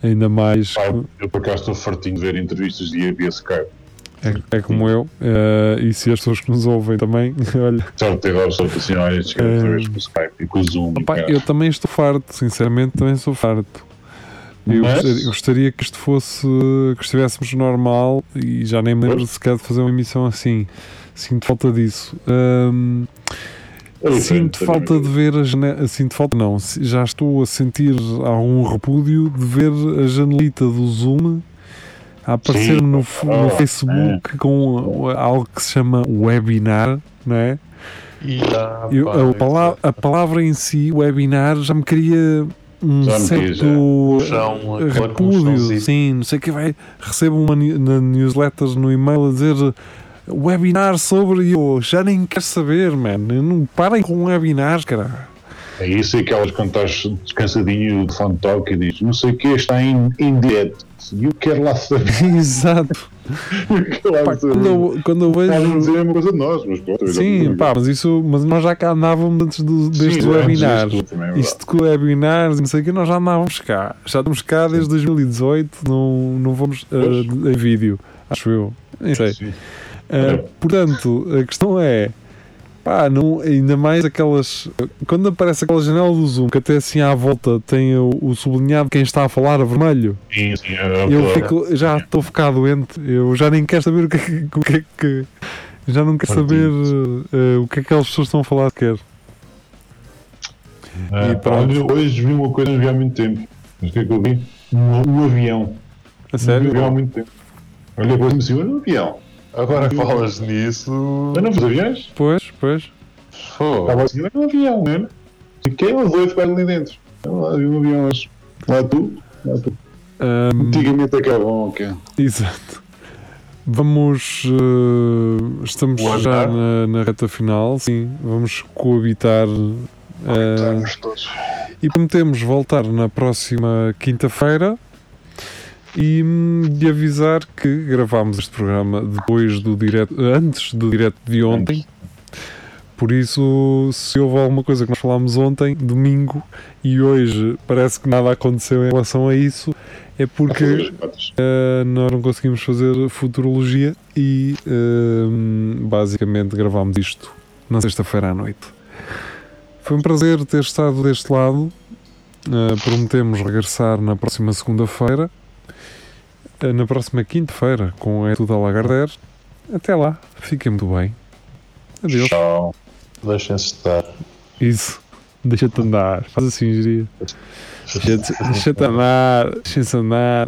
Ainda mais. pá, eu por acaso estou fartinho de ver entrevistas de via Skype. É, é como eu, eh, e se as pessoas que nos ouvem também, olha. Só ter dado só assim, olha, outra vez com o Skype e com o Zoom. caralho. eu também estou farto, sinceramente, também sou farto. Eu Mas- gostaria, eu gostaria que isto fosse, que estivéssemos normal e já nem me lembro sequer de fazer uma emissão assim. Sinto falta disso. Hum, É sinto também. falta de ver a janela. Sinto falta, não. Já estou a sentir algum repúdio de ver a janelita do Zoom a aparecer no, no Oh, Facebook com algo que se chama webinar, não é? Ah, Eu- a, a palavra em si, webinar, já me cria um certo já. Chão, aquele repúdio, sim, não sei o que vai, recebo uma newsletters no e-mail a dizer webinar sobre eu já nem quero saber, man, não parem com webinars, cara. É isso e aquelas quando estás descansadinho de fone toque e diz não sei o que está em, em direto e eu quero lá saber. Exato. Pá, quando, eu, quando eu vejo. dizer a mesma coisa de nós, mas pronto. Sim, pá, mas isso, mas nós já cá andávamos antes do, Sim, deste antes webinar. disto também é. Isto webinars não sei o que, nós já andávamos cá. Já estamos cá desde 2018, não, não vamos uh, em vídeo, acho eu. Nem sei. Sim. Uh, portanto, a questão é. Pá, não, ainda mais aquelas. Quando aparece aquela janela do Zoom, que até assim à volta tem o, o sublinhado de quem está a falar a vermelho, Sim, sim, é, eu é, fico, já estou a ficar doente, eu já nem quero saber o que é que. É que já não quero saber uh, o que é que aquelas pessoas estão a falar sequer. Ah, E pá, pronto. hoje vi uma coisa que não vi há muito tempo. Mas o que é que eu vi? Um, um avião. A sério? avião há muito tempo. Olha, depois me olha um avião. Agora que falas nisso. Eu não fiz aviões? Pois, pois. Estava assim, olha um avião, né? E quem é os dois ficaram ali dentro? Vi um avião hoje. Lá tu, lá tu. Um, Antigamente aquele bom, ok. Exato. Vamos. Uh, estamos já na, na, reta final, sim. Vamos coabitar. Uh, e prometemos voltar na próxima quinta-feira e de avisar que gravámos este programa depois do direto, antes do direto de ontem. Por isso, se houve alguma coisa que nós falámos ontem, domingo, e hoje parece que nada aconteceu em relação a isso, é porque uh, nós não conseguimos fazer futurologia e uh, basicamente gravámos isto na sexta-feira à noite. Foi um prazer ter estado deste lado. Uh, prometemos regressar na próxima segunda-feira, na próxima quinta-feira, com É Tudo a. Até lá, fiquem muito bem. Adeus. Tchau. Deixem-se estar. Isso. Deixa-te andar. Faz assim, geria. Deixa-te andar. Deixa-te andar.